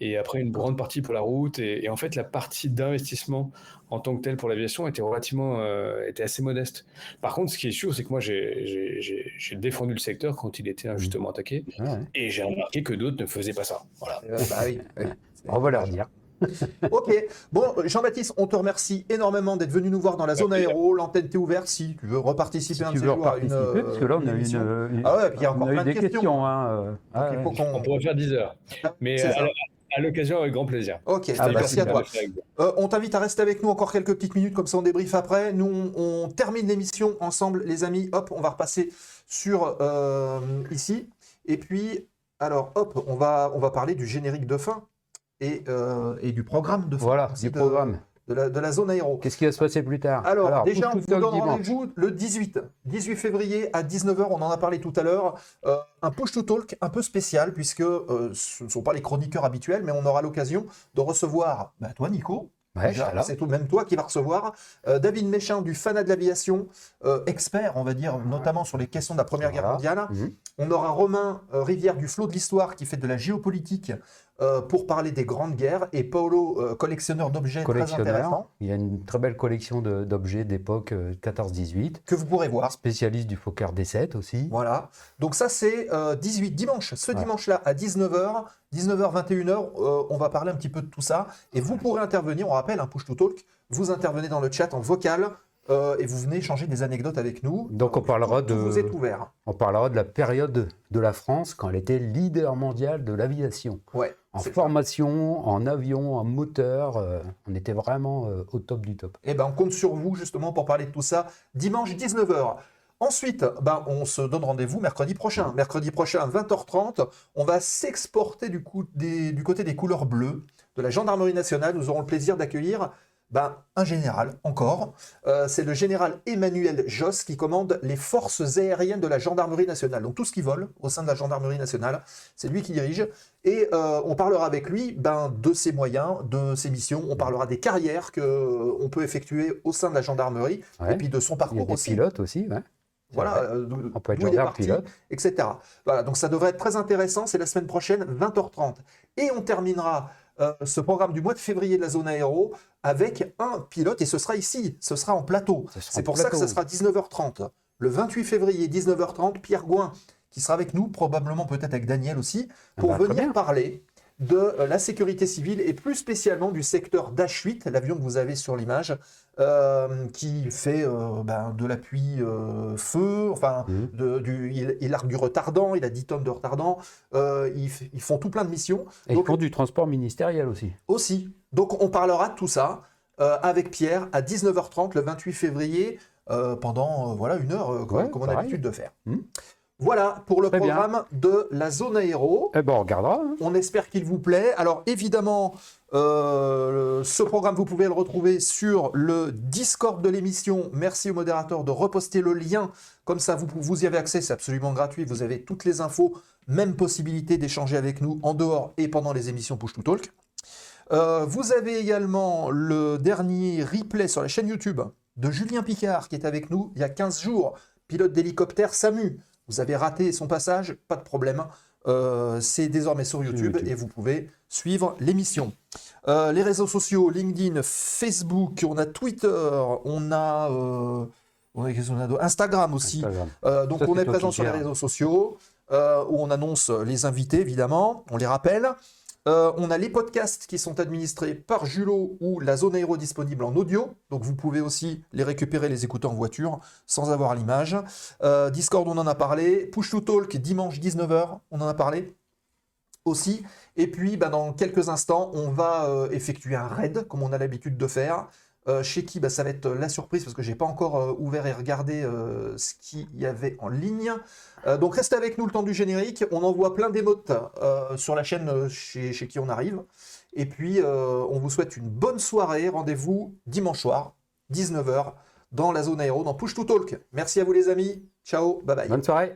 Et après, une grande partie pour la route. Et, en fait, la partie d'investissement en tant que tel pour l'aviation était relativement, euh, était assez modeste. Par contre, ce qui est sûr, c'est que moi, j'ai défendu le secteur quand il était injustement attaqué. Et j'ai remarqué que d'autres ne faisaient pas ça. Voilà. Bah oui, On va leur dire. ok. Bon, Jean-Baptiste, on te remercie énormément d'être venu nous voir dans la zone aéro. L'antenne t'est ouverte si tu veux reparticiper un de ces jours à une. Parce que là, on a, une, une, ah ouais, puis il y a encore plein de questions. hein, euh. ah on pourrait faire 10 heures. Mais euh, à, l'occasion, avec grand plaisir. Ok, ah, bah, merci à toi. Euh, on t'invite à rester avec nous encore quelques petites minutes, comme ça on débrief après. Nous, on, termine l'émission ensemble, les amis. Hop, on va repasser sur ici. Et puis, alors, hop, on va, on va parler du générique de fin et, euh, et du programme de Voilà, du programme. De la, de la, zone aéro. Qu'est-ce qui va se passer plus tard? Alors, déjà, on vous donne rendez-vous le 18, 18 février à 19h, on en a parlé tout à l'heure. Euh, un push-to-talk un peu spécial, puisque euh, ce ne sont pas les chroniqueurs habituels, mais on aura l'occasion de recevoir bah, toi, Nico, c'est tout même toi qui vas recevoir. Euh, David Méchin du Fanat de l'aviation, euh, expert, on va dire, notamment sur les questions de la Première Guerre mondiale. Mhm. On aura Romain euh, Rivière du Flot de l'Histoire qui fait de la géopolitique pour parler des grandes guerres. Et Paolo, collectionneur d'objets très intéressant. Il y a une très belle collection d'objets d'époque 14-18. Que vous pourrez voir. Spécialiste du Fokker D7 aussi. Voilà. Donc ça, c'est 18 dimanche. Ce dimanche-là, à 19h, 19h, 21h, on va parler un petit peu de tout ça. Et vous pourrez intervenir, on rappelle, un push to talk, vous intervenez dans le chat en vocal. Euh, et vous venez échanger des anecdotes avec nous. Donc on parlera de. Vous êtes ouvert. On parlera de la période de la France quand elle était leader mondial de l'aviation. Ouais. En formation, en avion, en moteur, euh, on était vraiment euh, au top du top. Et eh ben on compte sur vous justement pour parler de tout ça dimanche 19h. Ensuite, ben, on se donne rendez-vous mercredi prochain. Mercredi prochain, 20h30, on va s'exporter du, du, côté des couleurs bleues de la Gendarmerie nationale. Nous aurons le plaisir d'accueillir ben, un général, encore. Euh, c'est le général Emmanuel Josse qui commande les forces aériennes de la gendarmerie nationale. Donc tout ce qui vole au sein de la gendarmerie nationale, c'est lui qui dirige. Et euh, on parlera avec lui ben, de ses moyens, de ses missions. On parlera des carrières qu'on peut effectuer au sein de la gendarmerie Ouais. et puis de son Il y a parcours des aussi. pilotes aussi, ouais. Voilà, euh, On peut être il gendarme, parti, pilote. etc. Voilà, donc ça devrait être très intéressant. C'est la semaine prochaine, 20h30. Et on terminera euh, ce programme du mois de février de la zone aéro avec un pilote, et ce sera ici, ce sera en plateau. C'est pour ça que ce sera 19h30. Le 28 février, 19h30, Pierre Gouin, qui sera avec nous, probablement peut-être avec Daniel aussi, pour bah, venir parler de euh, la sécurité civile et plus spécialement du secteur Dash-8, l'avion que vous avez sur l'image, euh, qui fait euh, ben, de l'appui euh, feu, enfin, de- du, il, il du retardant, il a 10 tonnes de retardant, ils, font tout plein de missions. Et Donc- pour du transport ministériel aussi. aussi. Donc on parlera de tout ça avec Pierre à 19h30 le 28 février pendant voilà une heure comme, Ouais, comme on a l'habitude de faire. Hmm. Voilà pour le Très bien. programme de la zone aéro. Eh ben, on regardera. hein. On espère qu'il vous plaît. Alors évidemment, euh, ce programme, vous pouvez le retrouver sur le Discord de l'émission. Merci au modérateur de reposter le lien. Comme ça, vous, vous y avez accès, c'est absolument gratuit. Vous avez toutes les infos, même possibilité d'échanger avec nous en dehors et pendant les émissions Push to Talk. Euh, vous avez également le dernier replay sur la chaîne YouTube de Julien Picard qui est avec nous il y a 15 jours, pilote d'hélicoptère SAMU. Vous avez raté son passage, pas de problème. Euh, c'est désormais sur YouTube, YouTube. et vous pouvez suivre l'émission. Euh, les réseaux sociaux, LinkedIn, Facebook, on a Twitter, on a, euh, on a, a Instagram aussi. Instagram. Euh, donc Ça, on est présent sur les réseaux sociaux où on annonce les invités évidemment, on les rappelle. On a les podcasts qui sont administrés par Julot ou la zone aéro disponible en audio. Donc vous pouvez aussi les récupérer, les écouter en voiture sans avoir l'image. Discord, on en a parlé. Push to Talk, dimanche 19h, on en a parlé aussi. Et puis, bah, dans quelques instants, on va euh, effectuer un raid, comme on a l'habitude de faire. Euh, chez qui bah, ça va être la surprise parce que j'ai pas encore euh, ouvert et regardé ce qu'il y avait en ligne. Donc restez avec nous le temps du générique. On envoie plein d'émotes sur la chaîne chez, chez qui on arrive. Et puis on vous souhaite une bonne soirée. Rendez-vous dimanche soir, 19h, dans la zone aéro, dans Push to Talk. Merci à vous les amis. Ciao, bye bye. Bonne soirée.